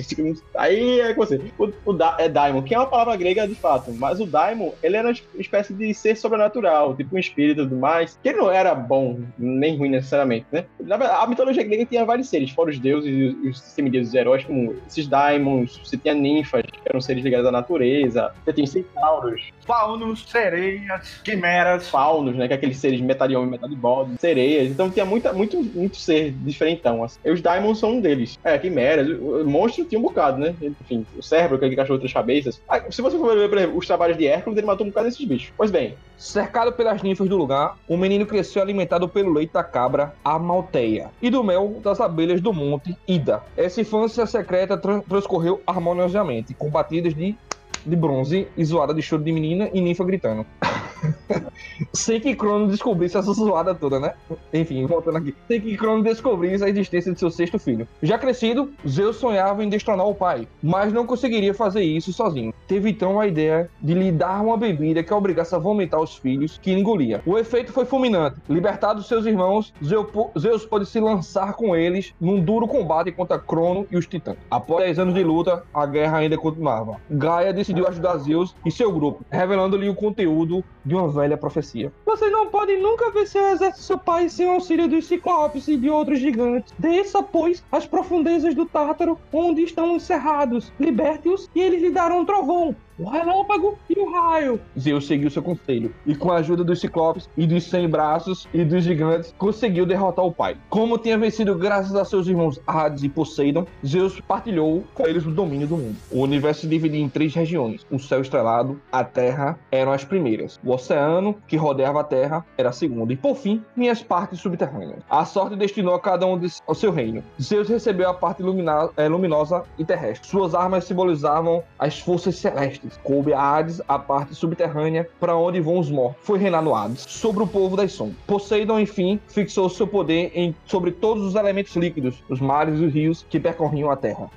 aí é com você. O, o da, é daimon, que é uma palavra grega de fato, mas o daimon, ele era uma espécie de ser sobrenatural, tipo um espírito e tudo mais, que ele não era bom, nem ruim necessariamente, né? A mitologia grega tinha vários seres, fora os deuses e os semideuses heróis, como esses daimons, você tinha ninfas, que eram seres ligados à natureza, você tinha centauros. Faunos, sereias, quimeras. Faunos, né? Que é aqueles seres metade de homem, metade de bode, sereias. Então tinha muita, muito, muito ser diferentão. Assim. E os daimons são um deles. É, quimeras. O monstro tinha um bocado, né? Enfim, o cérebro, aquele cachorro três cabeças. Ah, se você for ver, por exemplo, os trabalhos de Hércules, ele matou um bocado desses bichos. Pois bem. Cercado pelas ninfas do lugar, o menino cresceu alimentado pelo leite da cabra, a Malteia, e do mel das abelhas do monte, Ida. Essa infância secreta transcorreu harmoniosamente, com batidas de de bronze e zoada de choro de menina e ninfa gritando. Sem que Crono descobrisse essa zoada toda, né? Enfim, voltando aqui. Sem que Crono descobrisse a existência de seu sexto filho. Já crescido, Zeus sonhava em destronar o pai, mas não conseguiria fazer isso sozinho. Teve então a ideia de lhe dar uma bebida que obrigasse a vomitar os filhos que engolia. O efeito foi fulminante. Libertados seus irmãos, Zeus pôde se lançar com eles num duro combate contra Crono e os titãs. Após 10 anos de luta, a guerra ainda continuava. Gaia decidiu ajudar Zeus e seu grupo, revelando-lhe o conteúdo de uma velha profecia. Vocês não podem nunca vencer o exército do seu pai sem o auxílio dos ciclopes e de outros gigantes. Desça, pois, as profundezas do Tártaro, onde estão encerrados. Liberte-os e eles lhe darão um trovão o relâmpago e o raio. Zeus seguiu seu conselho e, com a ajuda dos ciclopes e dos cem braços e dos gigantes, conseguiu derrotar o pai. Como tinha vencido graças a seus irmãos Hades e Poseidon, Zeus partilhou com eles o domínio do mundo. O universo se dividia em três regiões: o céu estrelado, a terra eram as primeiras, o oceano, que rodeava a terra, era a segunda, e por fim, vinham as partes subterrâneas. A sorte destinou a cada um ao seu reino. Zeus recebeu a parte eh, luminosa e terrestre. Suas armas simbolizavam as forças celestes Coube a Hades a parte subterrânea para onde vão os mortos. Foi reinar no Hades, sobre o povo das sombras. Poseidon, enfim, fixou seu poder em, sobre todos os elementos líquidos, os mares e os rios que percorriam a terra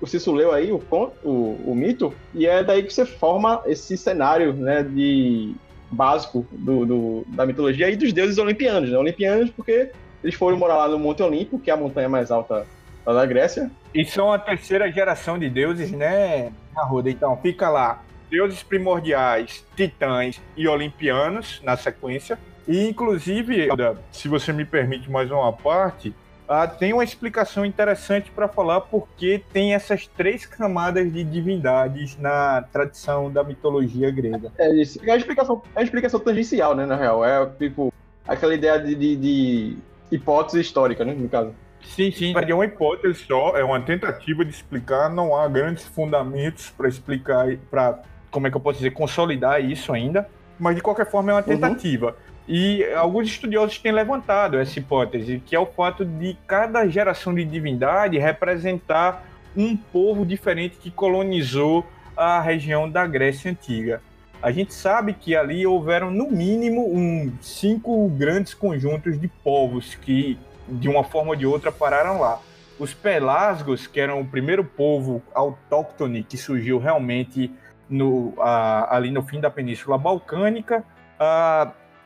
o Cício leu aí o, o, o, mito, e é daí que você forma esse cenário né, de básico do, do, da mitologia e dos deuses olimpianos. Né? Olimpianos porque eles foram morar lá no Monte Olimpo, que é a montanha mais alta da Grécia. E são a terceira geração de deuses, né, Arruda? Então, fica lá deuses primordiais, titãs e olimpianos na sequência. E, inclusive, se você me permite mais uma parte, ah, tem uma explicação interessante para falar porque tem essas três camadas de divindades na tradição da mitologia grega. É isso. É uma explicação, é uma explicação tangencial, né, na real. É tipo aquela ideia de, de, de hipótese histórica, né, no caso. Sim, sim. É uma hipótese só, é uma tentativa de explicar, não há grandes fundamentos para explicar, para, como é que eu posso dizer, consolidar isso ainda, mas de qualquer forma é uma uhum. tentativa. Uhum. E alguns estudiosos têm levantado essa hipótese, que é o fato de cada geração de divindade representar um povo diferente que colonizou a região da Grécia Antiga. A gente sabe que ali houveram, no mínimo, um, cinco grandes conjuntos de povos que, de uma forma ou de outra, pararam lá. Os Pelasgos, que eram o primeiro povo autóctone que surgiu realmente no, ali no fim da Península Balcânica,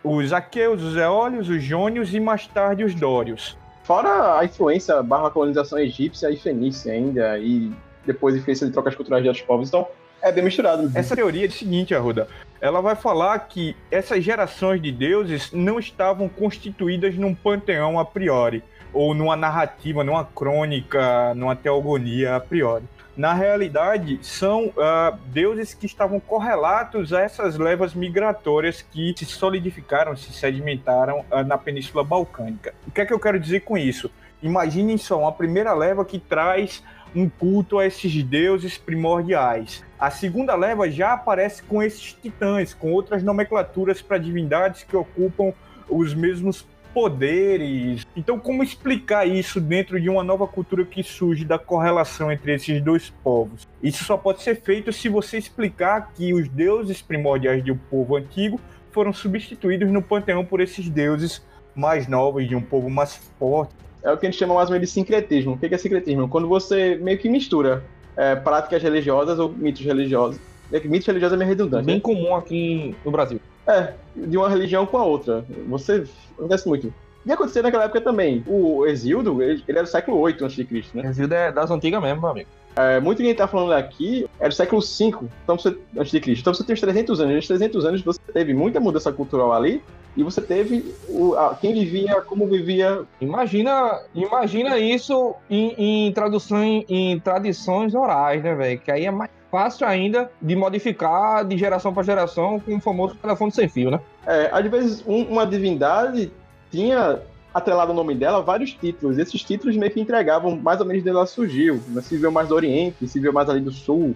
os aqueus, os eólios, os jônios e mais tarde os dórios. Fora a influência barra colonização egípcia e fenícia ainda, e depois a influência de trocas culturais de outros povos, então é bem misturado. Essa teoria é o seguinte, Arruda, ela vai falar que essas gerações de deuses não estavam constituídas num panteão a priori, ou numa narrativa, numa crônica, numa teogonia a priori na realidade, são uh, deuses que estavam correlatos a essas levas migratórias que se solidificaram, se sedimentaram uh, na Península Balcânica. O que é que eu quero dizer com isso? Imaginem só uma primeira leva que traz um culto a esses deuses primordiais. A segunda leva já aparece com esses titãs, com outras nomenclaturas para divindades que ocupam os mesmos poderes. Então, como explicar isso dentro de uma nova cultura que surge da correlação entre esses dois povos? Isso só pode ser feito se você explicar que os deuses primordiais de um povo antigo foram substituídos no panteão por esses deuses mais novos, de um povo mais forte. É o que a gente chama mais ou menos de sincretismo. O que é sincretismo? Quando você meio que mistura é, práticas religiosas ou mitos religiosos. É que mitos religiosos é meio redundante. Bem né? comum aqui no Brasil. É, de uma religião com a outra. Você acontece muito. E aconteceu naquela época também. O Exildo, ele, ele era do século 8 a.C., né? Exildo é das antigas mesmo, meu amigo. É, muito ninguém tá falando aqui é do século 5 então você, antes de Cristo. Então você tem uns 300 anos. Nesses 300 anos você teve muita mudança cultural ali e você teve o, a, quem vivia, como vivia. Imagina, imagina isso em, em tradução em, em tradições orais, né, velho? Que aí é mais fácil ainda de modificar de geração para geração com o famoso telefone sem fio, né? É, às vezes um, uma divindade tinha atrelado o nome dela vários títulos. E esses títulos meio que entregavam mais ou menos de onde ela surgiu. Se viu mais do Oriente, se viu mais ali do Sul.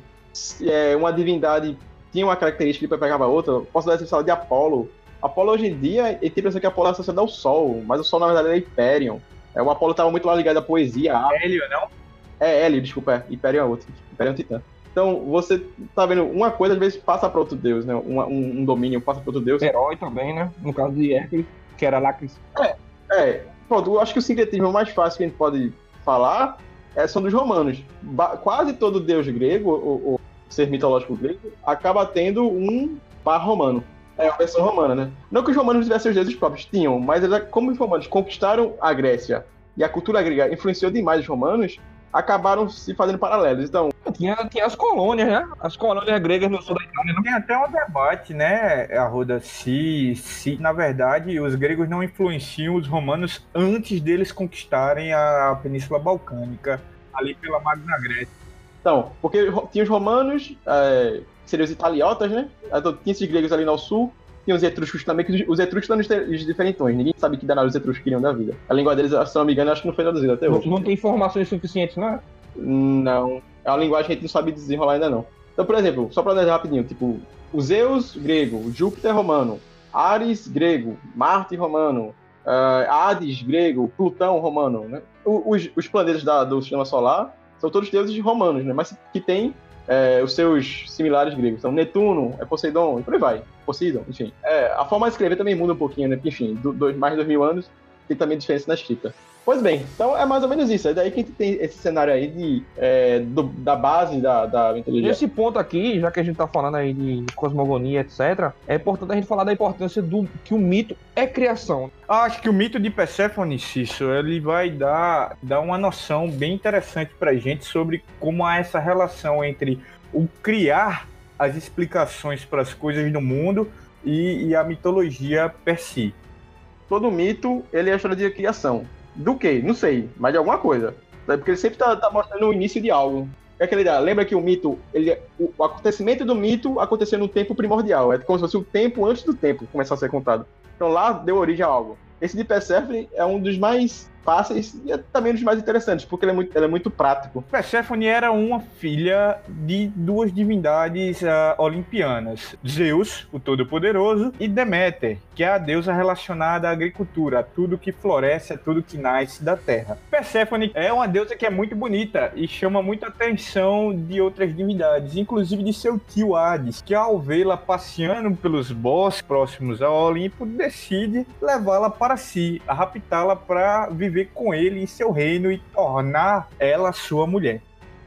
É, uma divindade tinha uma característica que pegava outra. Posso dar essa de Apolo. Apolo hoje em dia, ele tem a impressão que Apolo é associado ao Sol, mas o Sol na verdade é Hyperion. É, o Apolo estava muito lá ligado à poesia. Hélio, não? É, Hélio, desculpa. É. Hyperion é outro. Hyperion é titã. Então, você tá vendo, uma coisa às vezes passa para outro deus, né? Um, um, um domínio passa para outro deus. Herói também, né? No caso de Hércules, que era lá que. É, é. Pronto, eu acho que o sincretismo mais fácil que a gente pode falar é, são dos romanos. Ba quase todo deus grego, ou, ser mitológico grego, acaba tendo um par romano. É a versão romana, né? Não que os romanos tivessem os deuses próprios, tinham, mas eles, como os romanos conquistaram a Grécia e a cultura grega influenciou demais os romanos, acabaram se fazendo paralelos. Então, tinha, tinha as colônias, né? As colônias gregas no sul da Itália. Não? Tem até um debate, né, Arruda, se, se na verdade os gregos não influenciam os romanos antes deles conquistarem a Península Balcânica, ali pela Magna Grécia. Então, porque tinha os romanos, é, que seriam os italiotas, né? Então, tinha esses gregos ali no sul, tinha os etruscos também, que os etruscos estão os diferentões. Ninguém sabe que danado os etruscos queriam da vida. A língua deles, se não me engano, acho que não foi traduzida até hoje. Não, não tem informações suficientes, não é? Não. É uma linguagem que a gente não sabe desenrolar ainda não. Então, por exemplo, só para dizer rapidinho, tipo, o Zeus grego, Júpiter romano, Ares grego, Marte romano, uh, Hades grego, Plutão romano, né? Os, os planetas da, do sistema solar são todos deuses romanos, né? Mas que têm é, os seus similares gregos. Então, Netuno é Poseidon, e por aí vai. Poseidon, enfim. É, a forma de escrever também muda um pouquinho, né? Porque, enfim, do, mais de dois mil anos tem também diferença na escrita. Pois bem, então é mais ou menos isso. É daí que a gente tem esse cenário aí de, é, do, da base da, da mitologia. Nesse ponto aqui, já que a gente tá falando aí de cosmogonia, etc., é importante a gente falar da importância do que o mito é criação. Acho que o mito de Persephone, Cício, ele vai dar, dar uma noção bem interessante pra gente sobre como há essa relação entre o criar as explicações para as coisas do mundo e, e a mitologia per si todo mito ele é a história de criação. Do que? Não sei, mas de alguma coisa. Porque ele sempre tá, tá mostrando o início de algo. É aquela ideia. Lembra que o mito, ele, o, o acontecimento do mito aconteceu no tempo primordial. É como se fosse o tempo antes do tempo começar a ser contado. Então lá deu origem a algo. Esse de Persephone é um dos mais fáceis e é também um dos mais interessantes, porque ele é muito, ele é muito prático. Perséfone era uma filha de duas divindades uh, olimpianas: Zeus, o Todo-Poderoso, e Deméter, que é a deusa relacionada à agricultura, a tudo que floresce, a tudo que nasce da terra. Perséfone é uma deusa que é muito bonita e chama muita atenção de outras divindades, inclusive de seu tio Hades, que ao vê-la passeando pelos bosques próximos ao Olimpo, decide levá-la para si, raptá-la para viver com ele em seu reino e tornar ela sua mulher.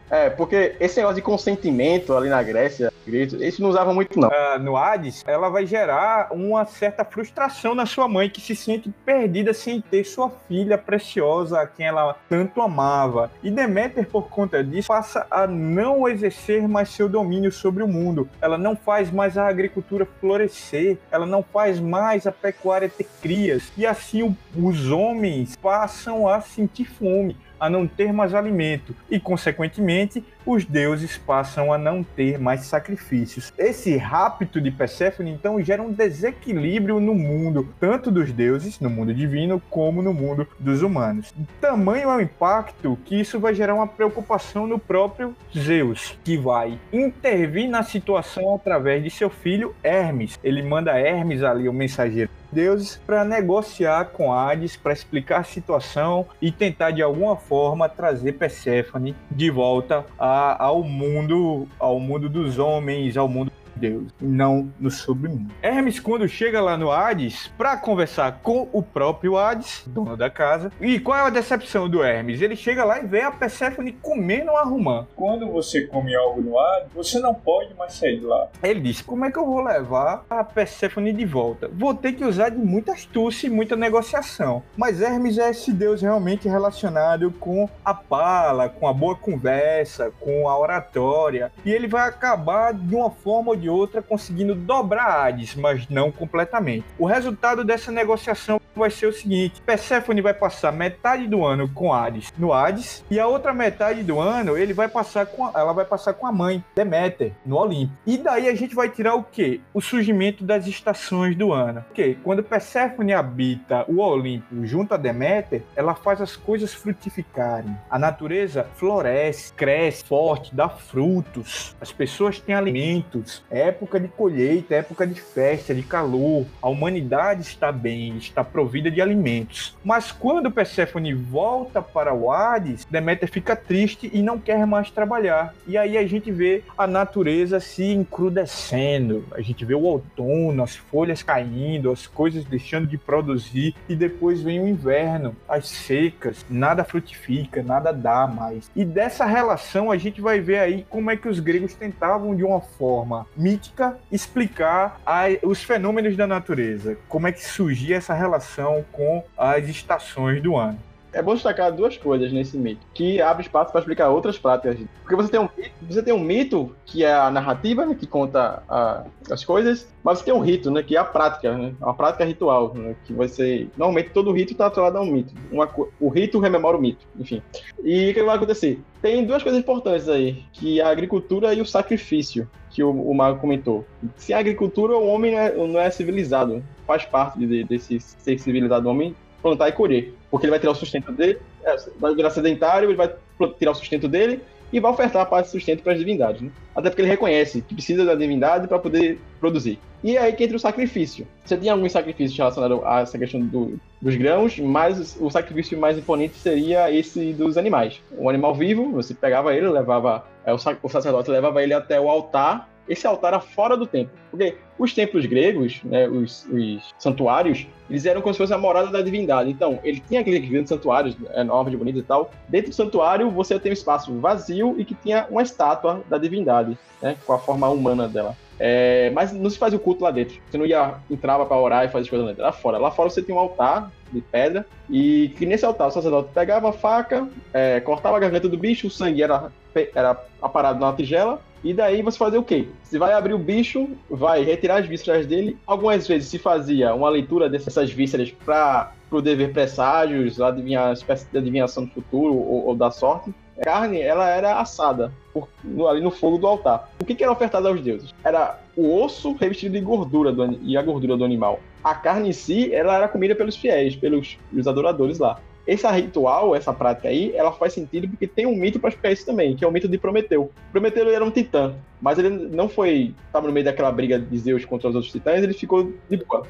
É, porque esse negócio de consentimento ali na Grécia, isso não usava muito, não. Uh, no Hades, ela vai gerar uma certa frustração na sua mãe, que se sente perdida sem ter sua filha preciosa, a quem ela tanto amava. E Deméter, por conta disso, passa a não exercer mais seu domínio sobre o mundo. Ela não faz mais a agricultura florescer, ela não faz mais a pecuária ter crias. E assim os homens passam a sentir fome a não ter mais alimento e, consequentemente, os deuses passam a não ter mais sacrifícios. Esse rapto de Perséfone, então, gera um desequilíbrio no mundo, tanto dos deuses, no mundo divino, como no mundo dos humanos. Tamanho é o impacto que isso vai gerar uma preocupação no próprio Zeus, que vai intervir na situação através de seu filho Hermes. Ele manda Hermes ali, o mensageiro deuses para negociar com Hades, para explicar a situação e tentar de alguma forma trazer Perséfone de volta a, ao mundo, ao mundo dos homens, ao mundo Deus, não no submundo. Hermes, quando chega lá no Hades, para conversar com o próprio Hades, dono da casa, e qual é a decepção do Hermes? Ele chega lá e vê a Perséfone comendo uma romã. Quando você come algo no Hades, você não pode mais sair de lá. Ele diz: Como é que eu vou levar a Perséfone de volta? Vou ter que usar de muita astúcia e muita negociação. Mas Hermes é esse deus realmente relacionado com a pala, com a boa conversa, com a oratória, e ele vai acabar de uma forma ou de outra conseguindo dobrar Hades, mas não completamente. O resultado dessa negociação vai ser o seguinte: Persephone vai passar metade do ano com Hades no Hades e a outra metade do ano ele vai passar com ela vai passar com a mãe Deméter no Olimpo. E daí a gente vai tirar o quê? O surgimento das estações do ano. Porque quando Persephone habita o Olimpo junto a Deméter, ela faz as coisas frutificarem. A natureza floresce, cresce forte, dá frutos. As pessoas têm alimentos. Época de colheita, época de festa, de calor. A humanidade está bem, está provida de alimentos. Mas quando Perséfone volta para o Hades, Deméter fica triste e não quer mais trabalhar. E aí a gente vê a natureza se encrudecendo, a gente vê o outono, as folhas caindo, as coisas deixando de produzir e depois vem o inverno, as secas, nada frutifica, nada dá mais. E dessa relação a gente vai ver aí como é que os gregos tentavam de uma forma mítica explicar a, os fenômenos da natureza, como é que surgia essa relação com as estações do ano. É bom destacar duas coisas nesse mito, que abre espaço para explicar outras práticas. Porque você tem um, você tem um mito, que é a narrativa, né, que conta a, as coisas, mas você tem um rito, né, que é a prática, né, a prática ritual, né, que você... Normalmente todo rito está atrelado a um mito. Uma, o rito rememora o mito, enfim. E o que vai acontecer? Tem duas coisas importantes aí, que é a agricultura e o sacrifício, que o, o Mago comentou. Se a agricultura, o homem não é, não é civilizado, faz parte de, desse ser civilizado homem plantar e colher. Porque ele vai tirar o sustento dele, é, vai virar sedentário, ele vai tirar o sustento dele e vai ofertar a parte de sustento para as divindades. Né? Até porque ele reconhece que precisa da divindade para poder produzir. E é aí que entra o sacrifício. Você tem alguns sacrifícios relacionados a essa questão do, dos grãos, mas o sacrifício mais imponente seria esse dos animais. Um animal vivo, você pegava ele, levava. É, o sacerdote levava ele até o altar esse altar era fora do templo. Porque os templos gregos, né, os, os, santuários, eles eram como se fosse a morada da divindade. Então, ele tinha aqueles grandes santuários, é, novos, bonitos e tal. Dentro do santuário, você tem um espaço vazio e que tinha uma estátua da divindade, né, com a forma humana dela. É, mas não se fazia o culto lá dentro. Você não ia entrava para orar e fazer as coisas lá dentro. Lá fora. Lá fora você tinha um altar de pedra e que nesse altar o sacerdote pegava a faca, é, cortava a garganta do bicho, o sangue era, era aparado na tigela e daí você fazia o quê? Você vai abrir o bicho, vai retirar as vísceras dele. Algumas vezes se fazia uma leitura dessas vísceras para pro dever presságios, adivinhar, espécie de adivinhação do futuro ou, ou da sorte. Carne, ela era assada por, no, ali no fogo do altar. O que, que era ofertado aos deuses? Era o osso revestido de gordura do, e a gordura do animal. A carne em si, ela era comida pelos fiéis, pelos adoradores lá. Esse ritual, essa prática aí, ela faz sentido porque tem um mito para explicar isso também, que é o mito de Prometeu. Prometeu era um titã, mas ele não foi. Estava no meio daquela briga de Zeus contra os outros titãs, ele ficou de boa,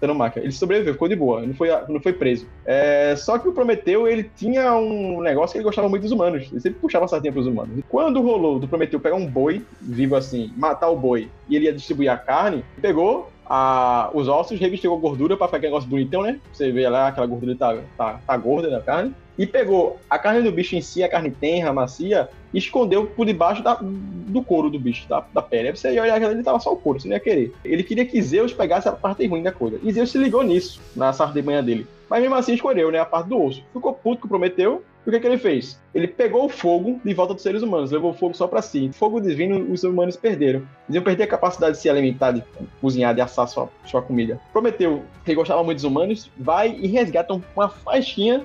tendo máquina. Ele sobreviveu, ficou de boa, não foi, não foi preso. É, só que o Prometeu, ele tinha um negócio que ele gostava muito dos humanos. Ele sempre puxava a sardinha para os humanos. E quando rolou do Prometeu pegar um boi, vivo assim, matar o boi, e ele ia distribuir a carne, pegou, a, os ossos, revestiu a gordura para ficar aquele negócio bonitão, né? Você vê lá aquela gordura tá, tá, tá gorda na carne. E pegou a carne do bicho em si, a carne tenra, macia, e escondeu por debaixo da, do couro do bicho, da, da pele. Aí você ia olhar ele tava só o couro, você não ia querer. Ele queria que Zeus pegasse a parte ruim da coisa. E Zeus se ligou nisso, na sardemanha dele. Mas mesmo assim escolheu, né? A parte do osso. Ficou puto que prometeu, e o que, que ele fez? Ele pegou o fogo de volta dos seres humanos, levou o fogo só para si. Fogo divino, os humanos perderam. Eles iam perder a capacidade de se alimentar, de cozinhar, de assar sua, sua comida. Prometeu, que gostava muito dos humanos, vai e resgata uma faixinha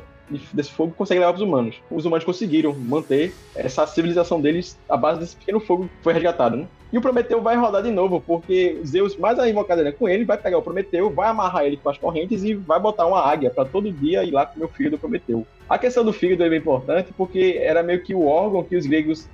desse fogo consegue levar para os humanos. Os humanos conseguiram manter essa civilização deles à base desse pequeno fogo que foi resgatado, né? E o Prometeu vai rodar de novo, porque Zeus, mais a invocada com ele, vai pegar o Prometeu, vai amarrar ele com as correntes e vai botar uma águia para todo dia ir lá comer o filho do Prometeu. A questão do fígado é bem importante porque era meio que o órgão que os gregos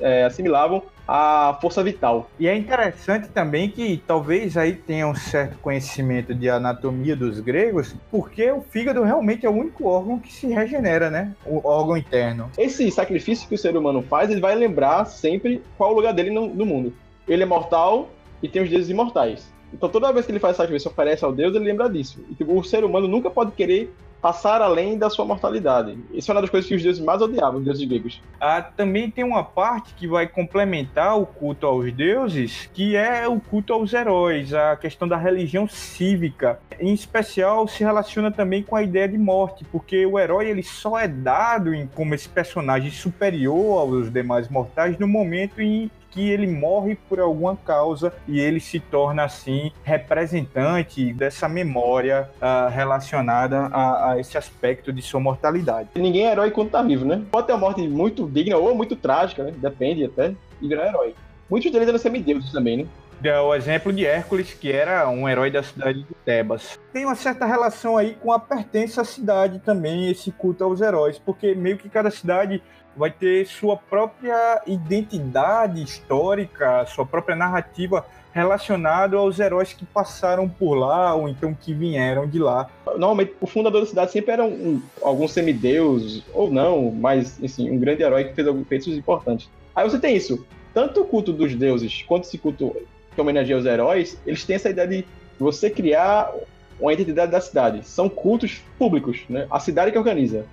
é, assimilavam a força vital. E é interessante também que talvez aí tenha um certo conhecimento de anatomia dos gregos, porque o fígado realmente é o único órgão que se regenera, né? O órgão interno. Esse sacrifício que o ser humano faz, ele vai lembrar sempre qual o lugar dele no, no mundo. Ele é mortal e tem os deuses imortais. Então toda vez que ele faz sacrifício oferece ao Deus, ele lembra disso. E tipo, o ser humano nunca pode querer passar além da sua mortalidade. Isso é uma das coisas que os deuses mais odiavam, os deuses gregos. Ah, também tem uma parte que vai complementar o culto aos deuses, que é o culto aos heróis, a questão da religião cívica. Em especial, se relaciona também com a ideia de morte, porque o herói ele só é dado em, como esse personagem superior aos demais mortais no momento em que ele morre por alguma causa e ele se torna assim representante dessa memória uh, relacionada a, a, esse aspecto de sua mortalidade. Ninguém é herói quando tá vivo, né? Pode ter uma morte muito digna ou muito trágica, né? Depende até, e virar herói. Muitos deles eram semideuses também, né? É o exemplo de Hércules, que era um herói da cidade de Tebas. Tem uma certa relação aí com a pertença à cidade também, esse culto aos heróis, porque meio que cada cidade vai ter sua própria identidade histórica, sua própria narrativa relacionada aos heróis que passaram por lá ou então que vieram de lá. Normalmente, o fundador da cidade sempre era um, um, algum semideus, ou não, mas assim, um grande herói que fez alguns feitos importantes. Aí você tem isso. Tanto o culto dos deuses quanto esse culto que homenageia os heróis, eles têm essa ideia de você criar uma identidade da cidade. São cultos públicos, né? A cidade que organiza.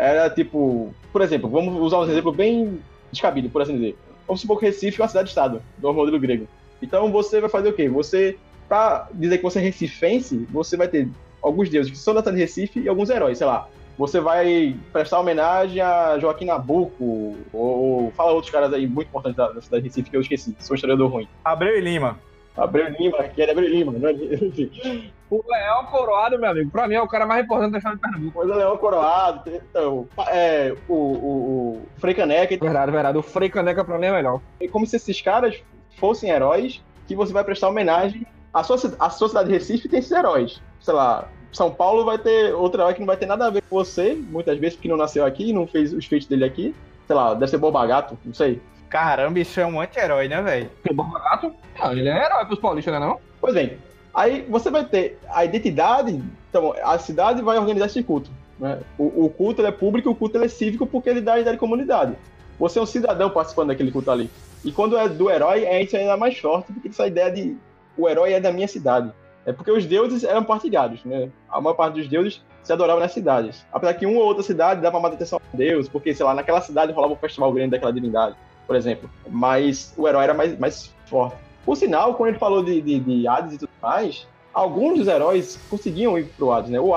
Era tipo, por exemplo, vamos usar um exemplo bem descabido, por assim dizer. Vamos supor que Recife é uma cidade-estado, do modelo grego. Então você vai fazer o quê? Você, pra dizer que você é recifense, você vai ter alguns deuses que são da cidade de Recife e alguns heróis, sei lá. Você vai prestar homenagem a Joaquim Nabuco, ou fala outros caras aí muito importantes da, da cidade de Recife que eu esqueci, sou historiador ruim. Abreu e Lima. Abreu Lima, que era Abreu Lima, não é? O Leão Coroado, meu amigo, pra mim é o cara mais importante da história de Pernambuco. Mas o Leão Coroado, então, é, o, o, o Frei Caneca. Verdade, verdade. O Frei Caneca pra mim é melhor. É como se esses caras fossem heróis que você vai prestar homenagem. A sua, sua cidade de Recife tem esses heróis. Sei lá, São Paulo vai ter outro herói que não vai ter nada a ver com você, muitas vezes, porque não nasceu aqui, não fez os feitos dele aqui. Sei lá, deve ser Boba Gato, não sei. Caramba, isso é um anti-herói, né, velho? Boba Gato? Não, ele é herói pros paulistas, né não? Pois bem, Aí você vai ter a identidade, então a cidade vai organizar esse culto. Né? O, o culto é público, o culto é cívico porque ele dá a ideia de comunidade. Você é um cidadão participando daquele culto ali. E quando é do herói, é isso ainda mais forte, porque essa ideia de o herói é da minha cidade. É porque os deuses eram partilhados, né? A maior parte dos deuses se adoravam nas cidades. Apesar que uma ou outra cidade dava mais atenção a Deus, porque, sei lá, naquela cidade rolava um festival grande daquela divindade, por exemplo. Mas o herói era mais, mais forte. Por sinal, quando ele falou de, de, de Hades e tudo mais, alguns dos heróis conseguiam ir pro Hades, né? O,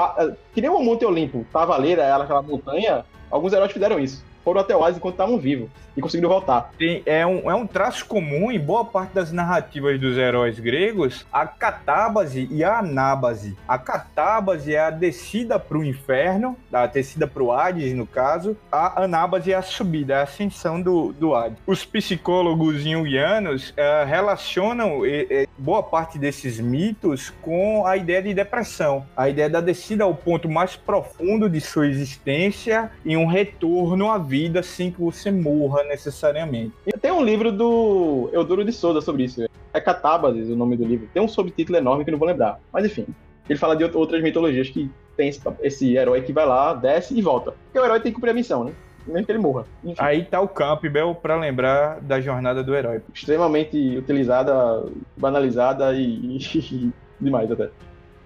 que nem o Monte Olimpo, Tavaleira, ela, aquela montanha, alguns heróis fizeram isso. foram até o Hades enquanto estavam vivos e conseguiram voltar. É, um, é um traço comum em boa parte das narrativas dos heróis gregos a catábase e a anábase. A catábase é a descida para o inferno, a descida para o Hades, no caso. A anábase é a subida, é a ascensão do, do Hades. Os psicólogos jungianos é, relacionam é, boa parte desses mitos com a ideia de depressão, a ideia da descida ao ponto mais profundo de sua existência e um retorno à vida sem que você morra necessariamente. E tem um livro do Eudoro de Souza sobre isso. É Catábases o nome do livro. Tem um subtítulo enorme que não vou lembrar. Mas enfim, ele fala de outras mitologias que tem esse, esse herói que vai lá, desce e volta. Porque o herói tem que cumprir a missão, né? Mesmo que ele morra. Enfim. Aí tá o Campbell para lembrar da jornada do herói. Extremamente utilizada, banalizada e, e demais até.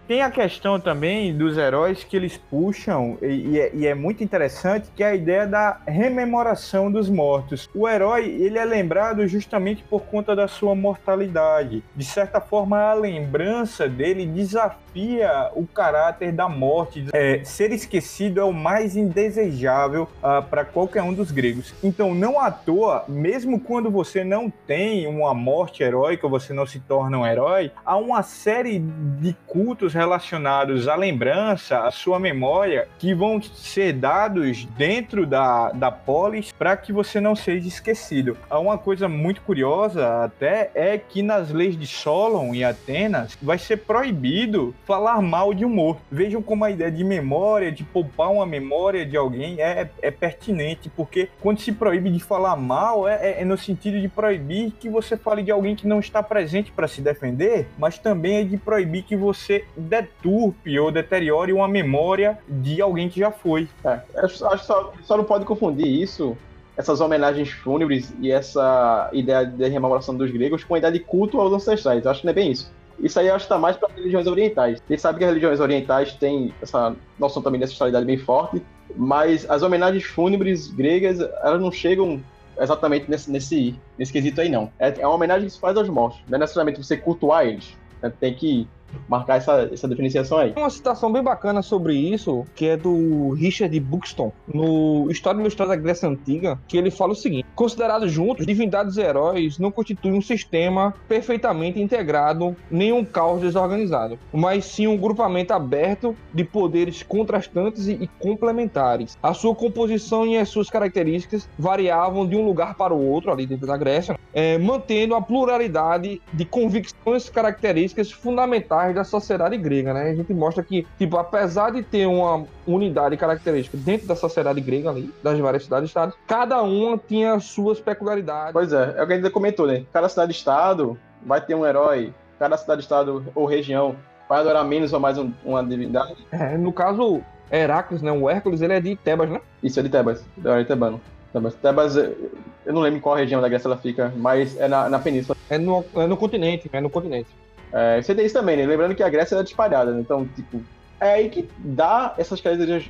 Tem a questão também dos heróis que eles puxam, e é, e é, muito interessante, que é a ideia da rememoração dos mortos. O herói, ele é lembrado justamente por conta da sua mortalidade. De certa forma, a lembrança dele desafia o caráter da morte. É, ser esquecido é o mais indesejável ah, para qualquer um dos gregos. Então, não à toa, mesmo quando você não tem uma morte heróica, você não se torna um herói, há uma série de cultos relacionados à lembrança, à sua memória, que vão ser dados dentro da, da polis para que você não seja esquecido. Uma coisa muito curiosa até é que nas leis de Solon e Atenas vai ser proibido falar mal de um morto. Vejam como a ideia de memória, de poupar uma memória de alguém é, é pertinente, porque quando se proíbe de falar mal, é, é, é no sentido de proibir que você fale de alguém que não está presente para se defender, mas também é de proibir que você deturpe ou deteriore uma memória de alguém que já foi. É, acho que só, só não pode confundir isso essas homenagens fúnebres e essa ideia de rememoração dos gregos com a ideia de culto aos ancestrais. Acho que não é bem isso. Isso aí eu acho que está mais para religiões orientais. A gente sabe que as religiões orientais têm essa noção também de ancestralidade bem forte, mas as homenagens fúnebres gregas, elas não chegam exatamente nesse, nesse, nesse quesito aí, não. É, é uma homenagem que se faz aos mortos, não é necessariamente você cultuar eles. Né? Tem que marcar essa, essa diferenciação aí. Uma citação bem bacana sobre isso, que é do Richard Buxton, no História Ilustrada da Grécia Antiga, que ele fala o seguinte: considerados juntos, divindades e heróis não constituem um sistema perfeitamente integrado, nem um caos desorganizado, mas sim um grupamento aberto de poderes contrastantes e complementares. A sua composição e as suas características variavam de um lugar para o outro, ali dentro da Grécia, é, mantendo a pluralidade de convicções características fundamentais da sociedade grega, né? A gente mostra que, tipo, apesar de ter uma unidade característica dentro da sociedade grega ali, das várias cidades-estados, cada uma tinha suas peculiaridades. Pois é, é o que a gente comentou, né? Cada cidade-estado vai ter um herói, cada cidade-estado ou região vai adorar menos ou mais um, uma divindade. É, no caso, Heracles, né? O Hércules, ele é de Tebas, né? Isso, é de Tebas, é de Tebano. Tebas. Tebas, eu não lembro em qual região da Grécia ela fica, mas é na, na península. É no, é no continente, é no continente. É, você tem isso também, né? Lembrando que a Grécia era disparada, né? Então, tipo, é aí que dá essas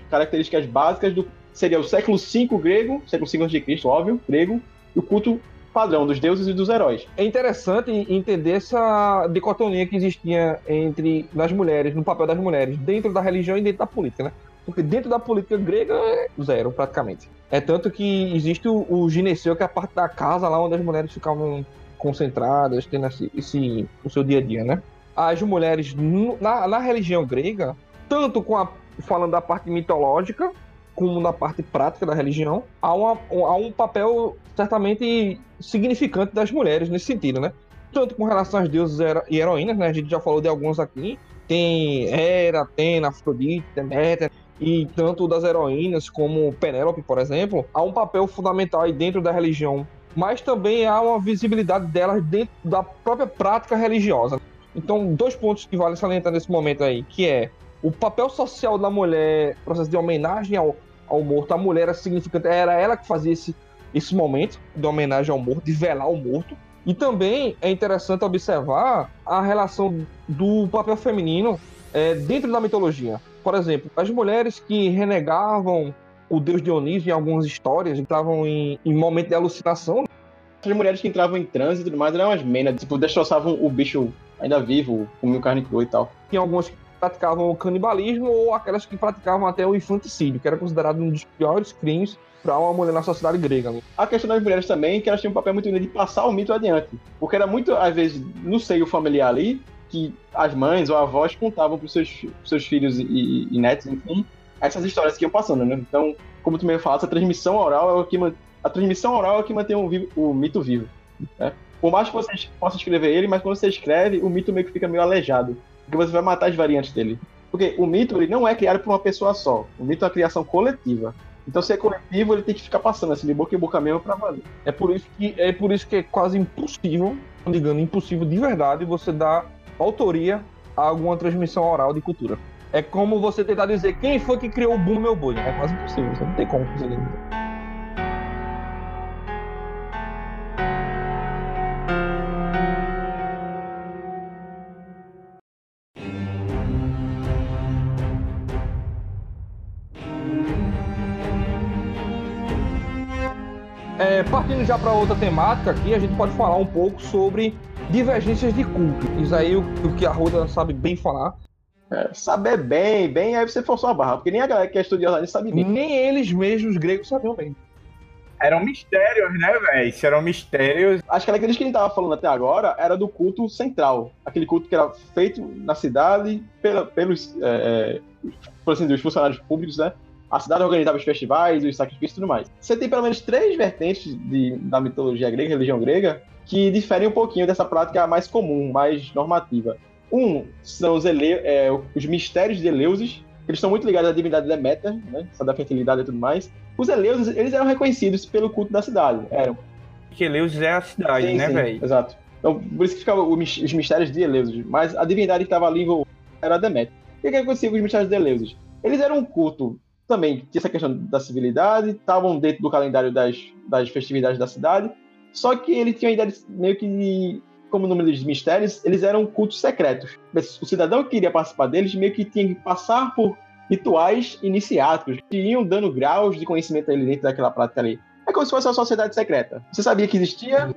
características básicas do. Seria o século V grego, século V a.C., óbvio, grego, e o culto padrão dos deuses e dos heróis. É interessante entender essa dicotomia que existia entre nas mulheres, no papel das mulheres, dentro da religião e dentro da política, né? Porque dentro da política grega é zero, praticamente. É tanto que existe o, o gineceu, que é a parte da casa lá onde as mulheres ficavam concentradas, tendo esse, esse, o seu dia a dia, né? As mulheres na, na religião grega, tanto com a, falando da parte mitológica, como na parte prática da religião, há, uma, há um papel certamente significante das mulheres nesse sentido, né? Tanto com relação aos deuses e heroínas, né? A gente já falou de alguns aqui. Tem Hera, Atena, Afrodite, Deméter, e tanto das heroínas como Penélope, por exemplo, há um papel fundamental aí dentro da religião mas também há uma visibilidade delas dentro da própria prática religiosa. Então, dois pontos que vale salientar nesse momento aí, que é o papel social da mulher, processo de homenagem ao, ao morto. A mulher era significante, era ela que fazia esse, esse momento de homenagem ao morto, de velar o morto. E também é interessante observar a relação do papel feminino é, dentro da mitologia. Por exemplo, as mulheres que renegavam o deus Dionísio em algumas histórias, estavam em, em momento de alucinação. As mulheres que entravam em transe e tudo mais eram as menas, tipo, destroçavam o bicho ainda vivo, comiam carne crua e tal. Tinha algumas que praticavam o canibalismo ou aquelas que praticavam até o infanticídio, que era considerado um dos piores crimes para uma mulher na sociedade grega. Né? A questão das mulheres também, que elas tinham um papel muito de passar o mito adiante. Porque era muito, às vezes, no seio familiar ali, que as mães ou avós contavam para os seus, seus filhos e, e, netos, enfim, essas histórias que iam passando, né? Então, como tu mesmo fala, essa transmissão oral é o que a transmissão oral é o que mantém o, vivo, o mito vivo. Né? Por mais que você possa escrever ele, mas quando você escreve, o mito meio que fica meio aleijado. Porque você vai matar as variantes dele. Porque o mito ele não é criado por uma pessoa só. O mito é uma criação coletiva. Então, se é coletivo, ele tem que ficar passando assim, de boca em boca mesmo pra valer. É por isso que é, por isso que é quase impossível, digamos, impossível de verdade, você dar autoria a alguma transmissão oral de cultura. É como você tentar dizer quem foi que criou o boom meu boi. É quase impossível, você não tem como conseguir. É, partindo já para outra temática aqui, a gente pode falar um pouco sobre divergências de culto. Isso aí o, o que a Ruda sabe bem falar. É, saber bem, bem, aí você forçou a barra, porque nem a galera que é estudiosa sabe bem. Nem eles mesmos, os gregos, sabiam bem. Eram mistérios, né, velho? Se eram mistérios. Acho que aqueles que a gente tava falando até agora era do culto central. Aquele culto que era feito na cidade pela, pelos, é, é, por assim, dos funcionários públicos, né? A cidade organizava os festivais, os sacrifícios e tudo mais. Você tem pelo menos três vertentes de, da mitologia grega, religião grega, que diferem um pouquinho dessa prática mais comum, mais normativa. Um são os, ele, é, os mistérios de Eleusis, eles estão muito ligados à divindade Deméter, né, da fertilidade e tudo mais. Os Eleusis, eles eram reconhecidos pelo culto da cidade, eram. Que Eleusis é a cidade, sim, né, velho? Exato. Então, por isso que ficavam os mistérios de Eleusis. Mas a divindade que estava ali era Deméter. O que, que acontecia com os mistérios de Eleusis? Eles eram um culto também, tinha essa questão da civilidade, estavam dentro do calendário das, das festividades da cidade, só que ele tinha uma ideia de, meio que, como o número de mistérios, eles eram cultos secretos. O cidadão que queria participar deles meio que tinha que passar por rituais iniciáticos, que iam dando graus de conhecimento ali dentro daquela prática ali. É como se fosse uma sociedade secreta. Você sabia que existia?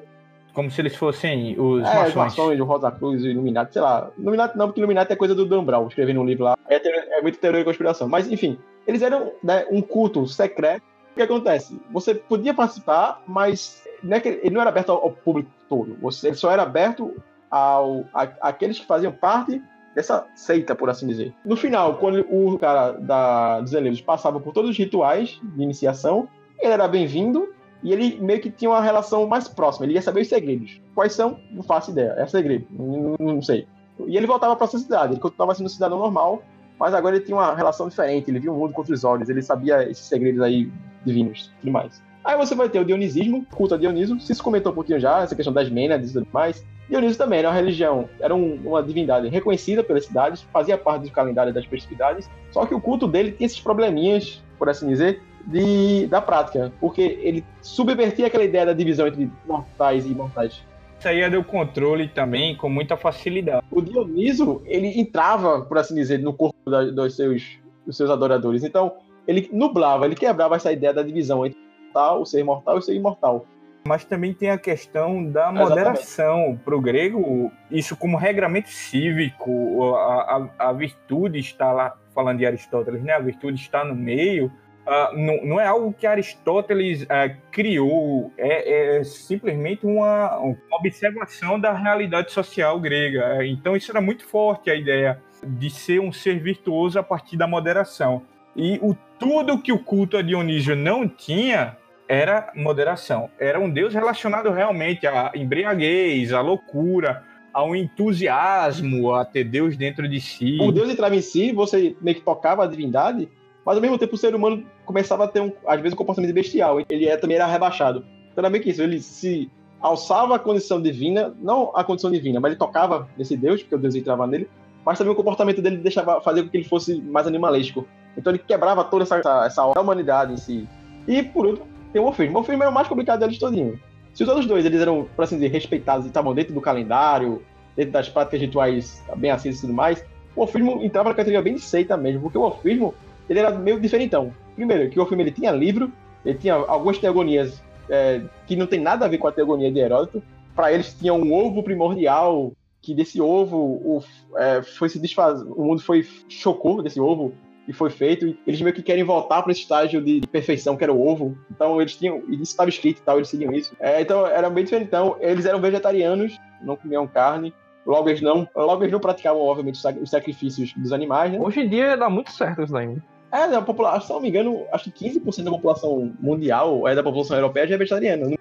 Como se eles fossem os é, maçons. maçons, o Rosa Cruz, o Illuminati, sei lá. Illuminati não, porque Illuminati é coisa do Dan Brown, escrevendo um livro lá. É, é muito teoria de conspiração. Mas, enfim, eles eram né, um culto secreto. O que acontece? Você podia participar, mas não é que ele não era aberto ao, público todo. Ele só era aberto ao, a, àqueles que faziam parte dessa seita, por assim dizer. No final, quando o cara da, dos Eleusos passava por todos os rituais de iniciação, ele era bem-vindo e ele meio que tinha uma relação mais próxima. Ele ia saber os segredos. Quais são? Não faço ideia. É segredo. Não, não sei. E ele voltava para a sociedade. Ele continuava sendo um cidadão normal, mas agora ele tinha uma relação diferente. Ele via o mundo com outros olhos. Ele sabia esses segredos aí divinos e tudo mais. Aí você vai ter o dionisismo, culto a Dioniso. Se comentou um pouquinho já, essa questão das Mênades e tudo mais. Dioniso também era uma religião, era um, uma divindade reconhecida pelas cidades, fazia parte do calendário das festividades, só que o culto dele tinha esses probleminhas, por assim dizer, de, da prática, porque ele subvertia aquela ideia da divisão entre mortais e imortais. Isso aí é do controle também, com muita facilidade. O Dioniso, ele entrava, por assim dizer, no corpo da, dos, seus, dos seus adoradores. Então, ele nublava, ele quebrava essa ideia da divisão entre o ser mortal e ser imortal. Mas também tem a questão da moderação. Para o grego, isso como regramento cívico, a, a, a, virtude está lá, falando de Aristóteles, né? A virtude está no meio. Uh, não, não, é algo que Aristóteles uh, criou, é, é simplesmente uma, uma, observação da realidade social grega. Então, isso era muito forte a ideia de ser um ser virtuoso a partir da moderação. E o tudo que o culto a Dionísio não tinha, era moderação. Era um Deus relacionado realmente à embriaguez, à loucura, ao entusiasmo, a ter Deus dentro de si. O Deus entrava em si, você meio que tocava a divindade, mas ao mesmo tempo o ser humano começava a ter, um, às vezes, um comportamento bestial. Ele é, também era rebaixado. Então era meio que isso, ele se alçava a condição divina, não a condição divina, mas ele tocava nesse Deus, porque o Deus entrava nele, mas também o comportamento dele deixava fazer com que ele fosse mais animalesco. Então ele quebrava toda essa, essa, essa humanidade em si. E por último, tem o Morfismo. O Morfismo era o mais complicado deles todinho. Se os outros dois eles eram, por assim dizer, respeitados e estavam dentro do calendário, dentro das práticas rituais bem acesas e tudo mais, o Orfismo entrava na categoria bem de seita mesmo, porque o Orfismo ele era meio diferentão. Primeiro, que o Orfismo ele tinha livro, ele tinha algumas teogonias é, que não tem nada a ver com a teogonia de Heródoto. Para eles tinha um ovo primordial, que desse ovo o, é, foi se desfazer, o mundo foi chocou desse ovo que foi feito, e eles meio que querem voltar para esse estágio de, de, perfeição, que era o ovo. Então eles tinham, isso estava escrito e tal, eles seguiam isso. É, então era bem diferente. Então eles eram vegetarianos, não comiam carne, logo eles não, logo eles não praticavam, obviamente, os sacrifícios dos animais, né? Hoje em dia dá muito certo isso daí. Né? É, da população, se não me engano, acho que 15% da população mundial, é da população europeia, já é vegetariana. Né?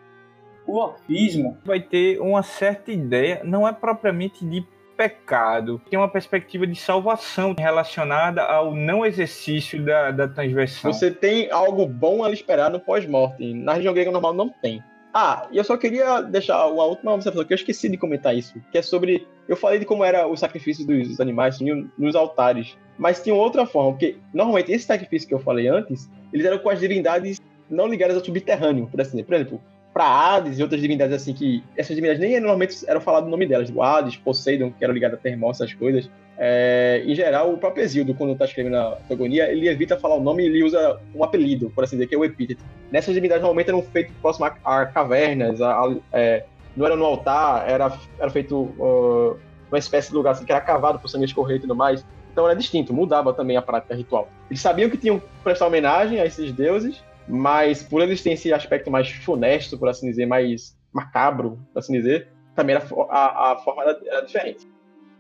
O orfismo vai ter uma certa ideia, não é propriamente de pecado, tem uma perspectiva de salvação relacionada ao não exercício da, da transversão. Você tem algo bom a esperar no pós-morte. Na região grega normal não tem. Ah, e eu só queria deixar uma última observação que eu esqueci de comentar isso, que é sobre. Eu falei de como era o sacrifício dos animais nos altares, mas tinha outra forma, porque normalmente esse sacrifício que eu falei antes, eles eram com as divindades não ligadas ao subterrâneo, por assim dizer. Por exemplo, para Hades e outras divindades assim que essas divindades nem normalmente eram falado o nome delas, tipo Hades, Poseidon, que era ligado a Termon, essas coisas. É, em geral, o próprio Exildo, quando está escrevendo a Teogonia, ele evita falar o nome e ele usa um apelido, por assim dizer, que é o epíteto. Nessas divindades normalmente eram feitos próximo a, a cavernas, a, a, é, não era no altar, era, era feito uh, uma espécie de lugar assim, que era cavado por sangue escorrer e tudo mais. Então era distinto, mudava também a prática ritual. Eles sabiam que tinham que prestar homenagem a esses deuses, mas por eles terem esse aspecto mais funesto, por assim dizer, mais macabro, por assim dizer, também era, a, a forma era, era, diferente.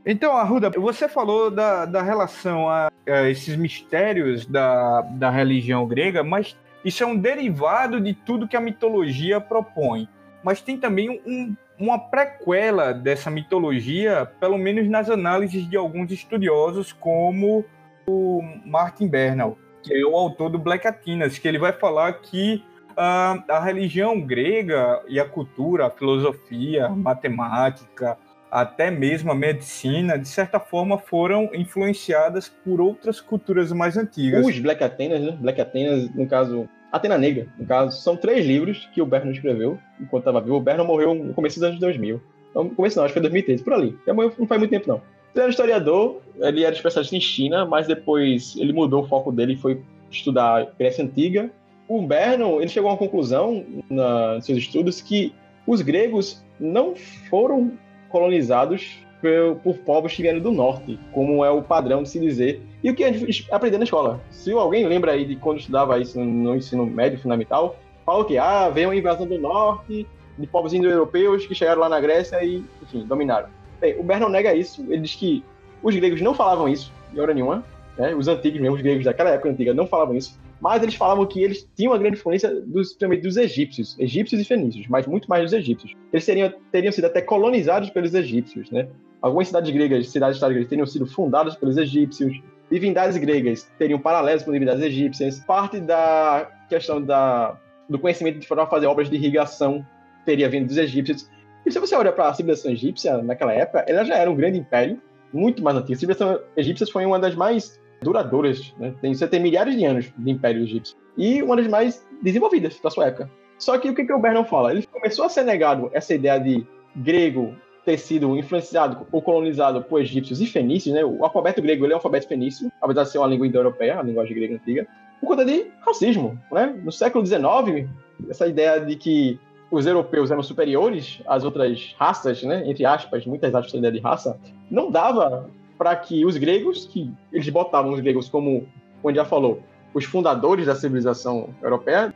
Então, Arruda, você falou da, da relação a, a, esses mistérios da, da religião grega, mas isso é um derivado de tudo que a mitologia propõe. Mas tem também um, uma prequela dessa mitologia, pelo menos nas análises de alguns estudiosos, como o Martin Bernal que é o autor do Black Atenas, que ele vai falar que uh, a religião grega e a cultura, a filosofia, a matemática, até mesmo a medicina, de certa forma, foram influenciadas por outras culturas mais antigas. Os Black Atenas, né? Black Atenas, no caso, Atena Negra, no caso, são três livros que o Berno escreveu enquanto estava vivo. O Berno morreu no começo dos anos 2000. Então, no começo não, acho que foi 2013, por ali. Já morreu não faz muito tempo, não. Ele era historiador, ele era especialista em China, mas depois ele mudou o foco dele e foi estudar Grécia Antiga. O Bernon, ele chegou a uma conclusão nos seus estudos que os gregos não foram colonizados por, por, povos que vieram do norte, como é o padrão de se dizer, e o que a gente aprendeu na escola. Se alguém lembra aí de quando estudava isso no ensino médio fundamental, fala que ah, veio uma invasão do norte de povos indo-europeus que chegaram lá na Grécia e, enfim, dominaram. Bem, o Bernon nega isso. Ele diz que os gregos não falavam isso de hora nenhuma. Né? Os antigos mesmo, os gregos daquela época antiga, não falavam isso. Mas eles falavam que eles tinham uma grande influência dos, também dos egípcios, egípcios e fenícios, mas muito mais dos egípcios. Eles teriam, teriam sido até colonizados pelos egípcios, né? Algumas cidades gregas, cidades-estados gregas, teriam sido fundadas pelos egípcios. Divindades gregas teriam paralelos com divindades egípcias. Parte da questão da, do conhecimento de forma a fazer obras de irrigação teria vindo dos egípcios. E se você olha para a civilização egípcia naquela época, ela já era um grande império, muito mais antigo. A civilização egípcia foi uma das mais duradouras, né? Tem, você tem milhares de anos de império egípcio. E uma das mais desenvolvidas da sua época. Só que o que, que o Bernon fala? Ele começou a ser negado essa ideia de grego ter sido influenciado ou colonizado por egípcios e fenícios, né? O alfabeto grego ele é um alfabeto fenício, apesar de ser uma língua indo-europeia, a linguagem grega antiga, por conta de racismo, né? No século XIX, essa ideia de que os europeus eram superiores às outras raças, né, entre aspas, muitas aspas ideia de raça, não dava para que os gregos, que eles botavam os gregos como, como já falou, os fundadores da civilização europeia.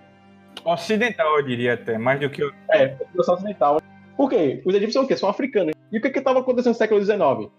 Ocidental, eu diria até, mais do que. É, civilização ocidental. Por quê? Os egípcios são o quê? São africanos. E o que estava acontecendo no século XIX?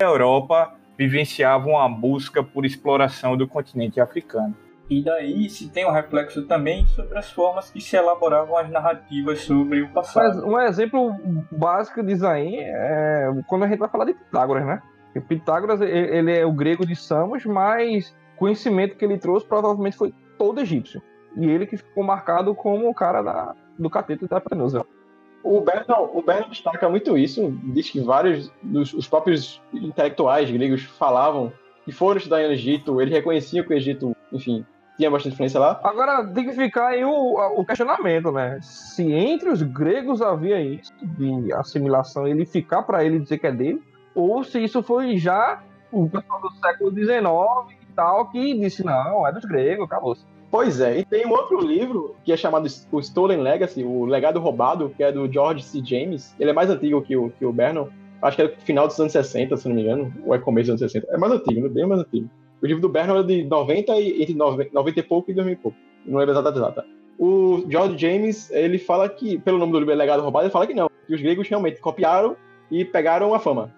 A Europa vivenciava uma busca por exploração do continente africano. E daí se tem um reflexo também sobre as formas que se elaboravam as narrativas sobre o passado. Um exemplo básico disso aí é quando a gente vai falar de Pitágoras, né? O Pitágoras ele é o grego de Samos, mas o conhecimento que ele trouxe provavelmente foi todo egípcio. E ele que ficou marcado como o cara da, do cateto da hipotenusa. O Berno, o Berno destaca muito isso, diz que vários dos os próprios intelectuais gregos falavam que foram estudar no Egito, ele reconhecia que o Egito, enfim, tinha bastante influência lá. Agora tem que ficar aí o, o questionamento, né? Se entre os gregos havia isso de assimilação, ele ficar para ele dizer que é dele, ou se isso foi já o pessoal do século XIX e tal que disse não, é dos gregos, acabou. -se. Pois é, e tem um outro livro que é chamado o Stolen Legacy, o Legado Roubado, que é do George C. James. Ele é mais antigo que o, que o Bernon. Acho que é final dos anos 60, se não me engano, ou é começo dos anos 60. É mais antigo, bem mais antigo. O livro do Bernard é de 90 e entre 90 e pouco e 2000 e pouco. Não lembro exata data. O George James, ele fala que, pelo nome do livro é Legado Roubado, ele fala que não, que os gregos realmente copiaram e pegaram a fama.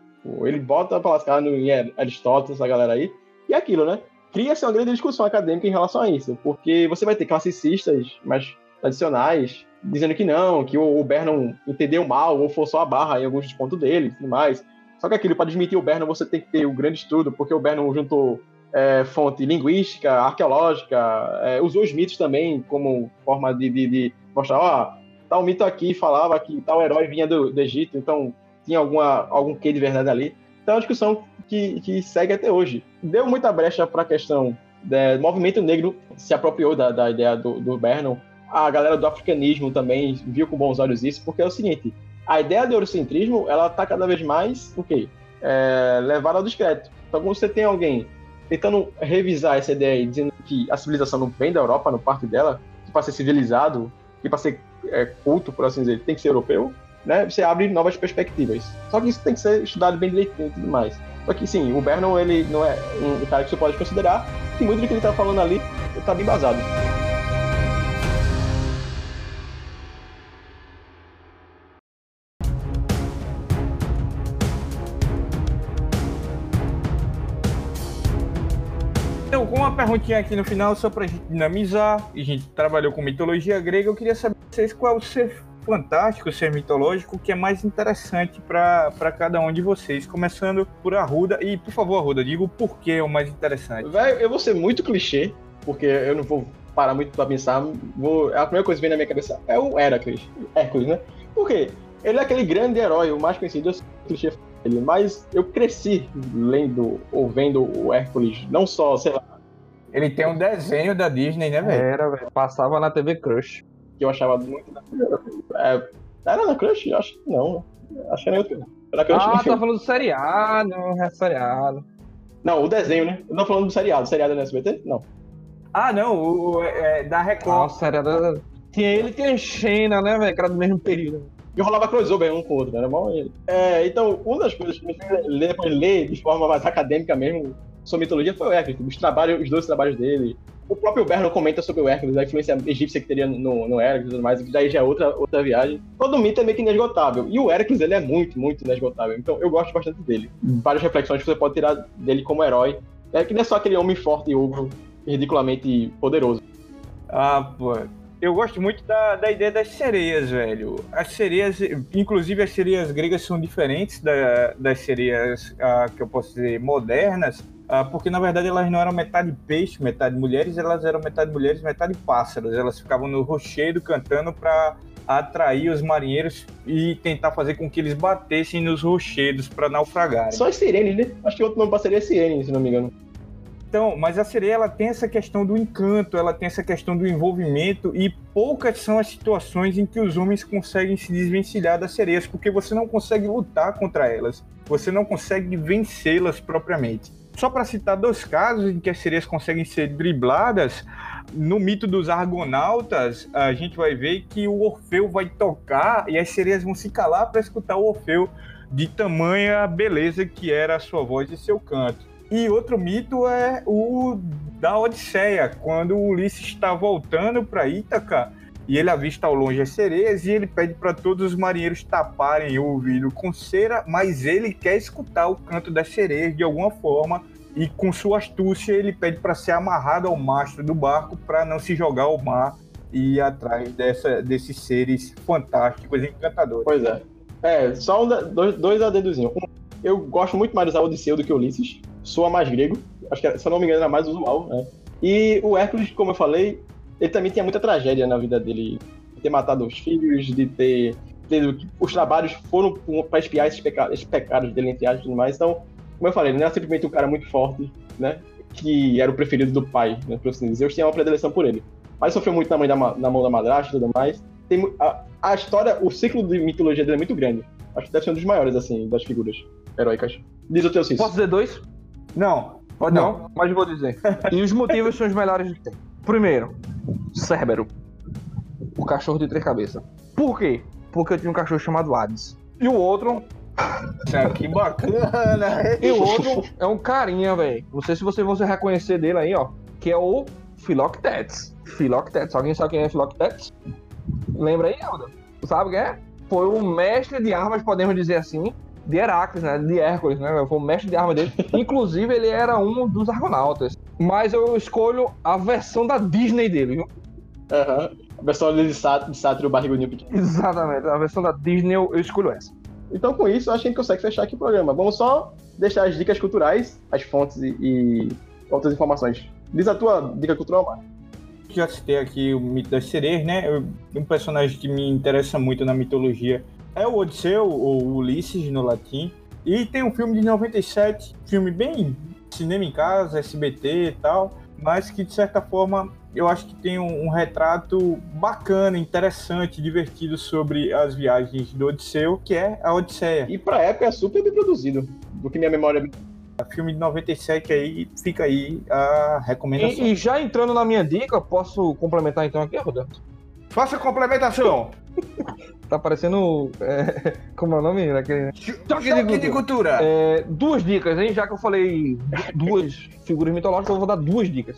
Ele bota pra lascar no Aristóteles, essa galera aí, e é aquilo, né? Cria-se uma grande discussão acadêmica em relação a isso, porque você vai ter classicistas mais tradicionais dizendo que não, que o Bernon entendeu mal ou forçou a barra em alguns pontos dele e tudo mais. Só que aquilo, para desmentir o Bernon, você tem que ter o um grande estudo, porque o Bernon juntou é, fonte linguística, arqueológica, é, usou os mitos também como forma de, de, de mostrar, ó, tal mito aqui falava que tal herói vinha do, do Egito, então tinha alguma, algum quê de verdade ali. Então é uma discussão que, que segue até hoje. Deu muita brecha para a questão do movimento negro se apropriou da, da ideia do, do Bernon. A galera do africanismo também viu com bons olhos isso, porque é o seguinte, a ideia de eurocentrismo, ela está cada vez mais, o quê? É, levada ao discreto. Então, quando você tem alguém tentando revisar essa ideia e dizendo que a civilização não vem da Europa, não parte dela, que para ser civilizado, que para ser é, culto, por assim dizer, tem que ser europeu, né? Você abre novas perspectivas. Só que isso tem que ser estudado bem direitinho e tudo mais. Só que sim, o Bernon, ele não é um cara que você pode considerar, e muito do que ele está falando ali está bem basado. Perguntinha aqui no final, só pra gente dinamizar, a gente trabalhou com mitologia grega, eu queria saber vocês qual é o ser fantástico, ser mitológico, que é mais interessante para cada um de vocês. Começando por Arruda, e por favor, Arruda, diga o porquê é o mais interessante. Véio, eu vou ser muito clichê, porque eu não vou parar muito pra pensar. Vou, a primeira coisa que vem na minha cabeça é o Heracles, Hércules, né? Por quê? Ele é aquele grande herói, o mais conhecido, eu clichê mas eu cresci lendo ou vendo o Hércules, não só, sei lá. Ele tem um desenho da Disney, né, velho? Era, velho. Passava na TV Crush. Que eu achava muito. É, era na Crush? Acho que não. Acho que era outro. Era Crush. Ah, tá falando do seriado, é seriado. Não, o desenho, né? Eu tô falando do seriado. O seriado é no SBT? Não. Ah, não, o, é, da Record. Nossa, seriado. Tinha ele e tinha a Xena, né, velho? Que era do mesmo período. E rolava crossover um com o outro, era bom ele. É, então, uma das coisas que me fez ler, ler de forma mais acadêmica mesmo sobre mitologia foi o Hércules, os, trabalhos, os dois trabalhos dele. O próprio Berno comenta sobre o Hércules, a influência egípcia que teria no, no Hércules e tudo mais, que daí já é outra, outra viagem. Todo mito é meio que inesgotável. E o Hércules, ele é muito, muito inesgotável. Então, eu gosto bastante dele. Várias reflexões que você pode tirar dele como herói. É que não é só aquele homem forte e ogro, ridiculamente poderoso. Ah, pô eu gosto muito da, da ideia das sereias, velho. As sereias, inclusive as sereias gregas são diferentes da, das sereias ah, que eu posso dizer modernas, porque na verdade elas não eram metade peixe, metade mulheres, elas eram metade mulheres, metade pássaros. Elas ficavam no rochedo cantando para atrair os marinheiros e tentar fazer com que eles batessem nos rochedos para naufragarem. Só as sirenes, né? Acho que outro nome para sereia é sirene, se não me engano. Então, mas a sereia ela tem essa questão do encanto, ela tem essa questão do envolvimento e poucas são as situações em que os homens conseguem se desvencilhar das sereias, porque você não consegue lutar contra elas, você não consegue vencê-las propriamente. Só para citar dois casos em que as sereias conseguem ser dribladas, no mito dos argonautas, a gente vai ver que o Orfeu vai tocar e as sereias vão se calar para escutar o Orfeu de tamanha beleza que era a sua voz e seu canto. E outro mito é o da Odisseia, quando Ulisses está voltando para Ítaca e ele avista ao longe as sereias e ele pede para todos os marinheiros taparem o ouvido com cera, mas ele quer escutar o canto das sereias de alguma forma e com sua astúcia ele pede para ser amarrado ao mastro do barco para não se jogar ao mar e ir atrás dessa, desses seres fantásticos e encantadores. Pois é. É, só um, dois, dois adendozinhos. Um, eu gosto muito mais da Odisseu do que Ulisses soa mais grego. Acho que, se eu não me engano, era mais usual, né? E o Hércules, como eu falei, ele também tinha muita tragédia na vida dele. De ter matado os filhos, de ter. ter os trabalhos foram para espiar esses, peca, esses pecados dele, entre aspas e tudo mais. Então, como eu falei, ele não era simplesmente um cara muito forte, né? Que era o preferido do pai, né? Por assim dizer. Eu tinha uma predileção por ele. Mas sofreu muito na, mãe da, na mão da madrasta e tudo mais. Tem, a, a história, o ciclo de mitologia dele é muito grande. Acho que deve ser um dos maiores, assim, das figuras heróicas. Diz o teu Cis. Posso dizer dois? Não. Pode não, não, mas vou dizer. e os motivos são os melhores de tempo. Primeiro, Cérbero. O cachorro de três cabeças. Por quê? Porque eu tinha um cachorro chamado Hades. E o outro, Nossa, que bacana! E o outro é um carinha, velho. Não sei se você vai reconhecer dele aí, ó. Que é o Philoctetes. Philoctetes. Alguém sabe quem é Philoctetes? Lembra aí, Alda? Sabe quem é? Foi o mestre de armas, podemos dizer assim, de Heracles, né? De Hércules, né? Foi o mestre de armas dele. Inclusive, ele era um dos argonautas. Mas eu escolho a versão da Disney dele, viu? Aham. A versão de Sátiro, de Sátiro barrigudinho pequeno. Exatamente. A versão da Disney eu, eu escolho essa. Então, com isso, acho que a gente consegue fechar aqui o programa. Vamos só deixar as dicas culturais, as fontes e, e outras informações. Diz a tua dica cultural, Marcos. Já citei aqui o mito das sereias, né? Eu- Um personagem que me interessa muito na mitologia é o Odisseu, ou Ulisses no latim. E tem um filme de 97, filme bem cinema em casa, SBT e tal, mas que de certa forma eu acho que tem um, um retrato bacana, interessante, divertido sobre as viagens do Odisseu, que é a Odisseia. E pra época é super bem produzido. Do que minha memória. Filme de 97 aí, fica aí a recomendação. E, e já entrando na minha dica, posso complementar então aqui, Roda? Faça complementação! Tá parecendo. é, como é o nome daquele. Choque de cultura! É, duas dicas, hein? Já que eu falei duas figuras mitológicas, eu vou dar duas dicas.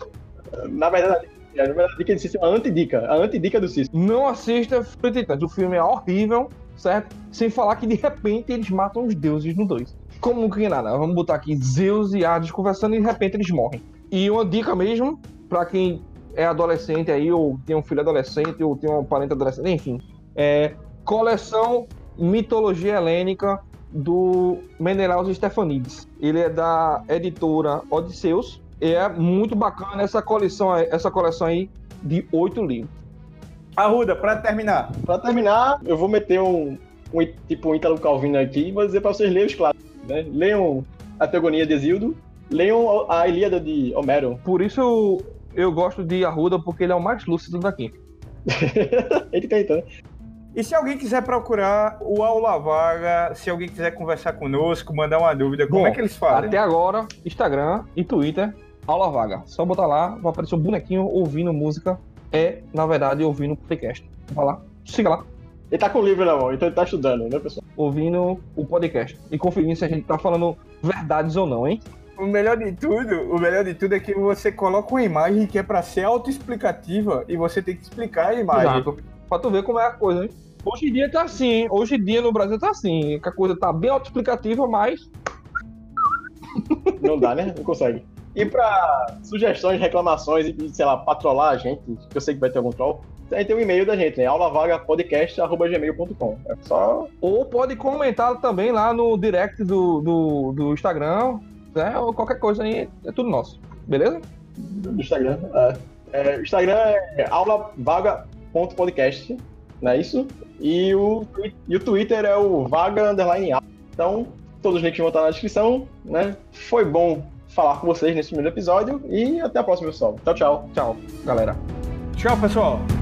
Na verdade, na verdade, a dica de Cícero é uma antidica. A antidica do Cícero. Não assista Titãs. O filme é horrível, certo? Sem falar que de repente eles matam os deuses no 2. Como que nada? Vamos botar aqui Zeus e Hades conversando e de repente eles morrem. E uma dica mesmo, pra quem é adolescente aí, ou tem um filho adolescente, ou tem um parente adolescente, enfim. É coleção Mitologia Helênica do Menelaus Stefanides. Ele é da editora Odisseus. E é muito bacana essa coleção, aí- essa coleção aí de oito livros. Arruda, pra terminar. Pra terminar, eu vou meter um, um tipo um Ítalo Calvino aqui e vou dizer pra vocês lerem os clássicos. Né? Leiam a Teogonia de Exildo, leiam a Ilíada de Homero. Por isso eu, eu gosto de Arruda, porque ele é o mais lúcido daqui. Ele tentando. E se alguém quiser procurar o Aula Vaga, se alguém quiser conversar conosco, mandar uma dúvida, como Bom, é que eles fazem? Até agora, Instagram e Twitter, aula vaga. Só botar lá, vai aparecer um bonequinho ouvindo música. É, na verdade, ouvindo podcast. Vai lá, siga lá, Ele tá com o livro na mão, então ele tá estudando, né, pessoal? ouvindo o podcast. E conferindo se a gente tá falando verdades ou não, hein? O melhor de tudo, o melhor de tudo é que você coloca uma imagem que é pra ser autoexplicativa e você tem que explicar a imagem. Exato. Pra tu ver como é a coisa, hein? Hoje em dia tá assim? Hoje em dia no Brasil tá assim. Que a coisa tá bem autoexplicativa, mas Não dá, né? Não consegue. E pra sugestões, reclamações e, sei lá, patrolar a gente, que eu sei que vai ter algum troll, tem um e-mail da gente, né? aulavagapodcast.gmail.com. É só Ou pode comentar também lá no direct do, do, do Instagram, né? Ou qualquer coisa aí, é tudo nosso. Beleza? do Instagram. É. É, o Instagram é aulavaga.podcast, não é isso? E o, e o Twitter é o vaga underline aula. Então, todos os links vão estar na descrição, né? Foi bom falar com vocês nesse primeiro episódio e até a próxima, pessoal. Tchau, tchau. Tchau, galera. Tchau, pessoal!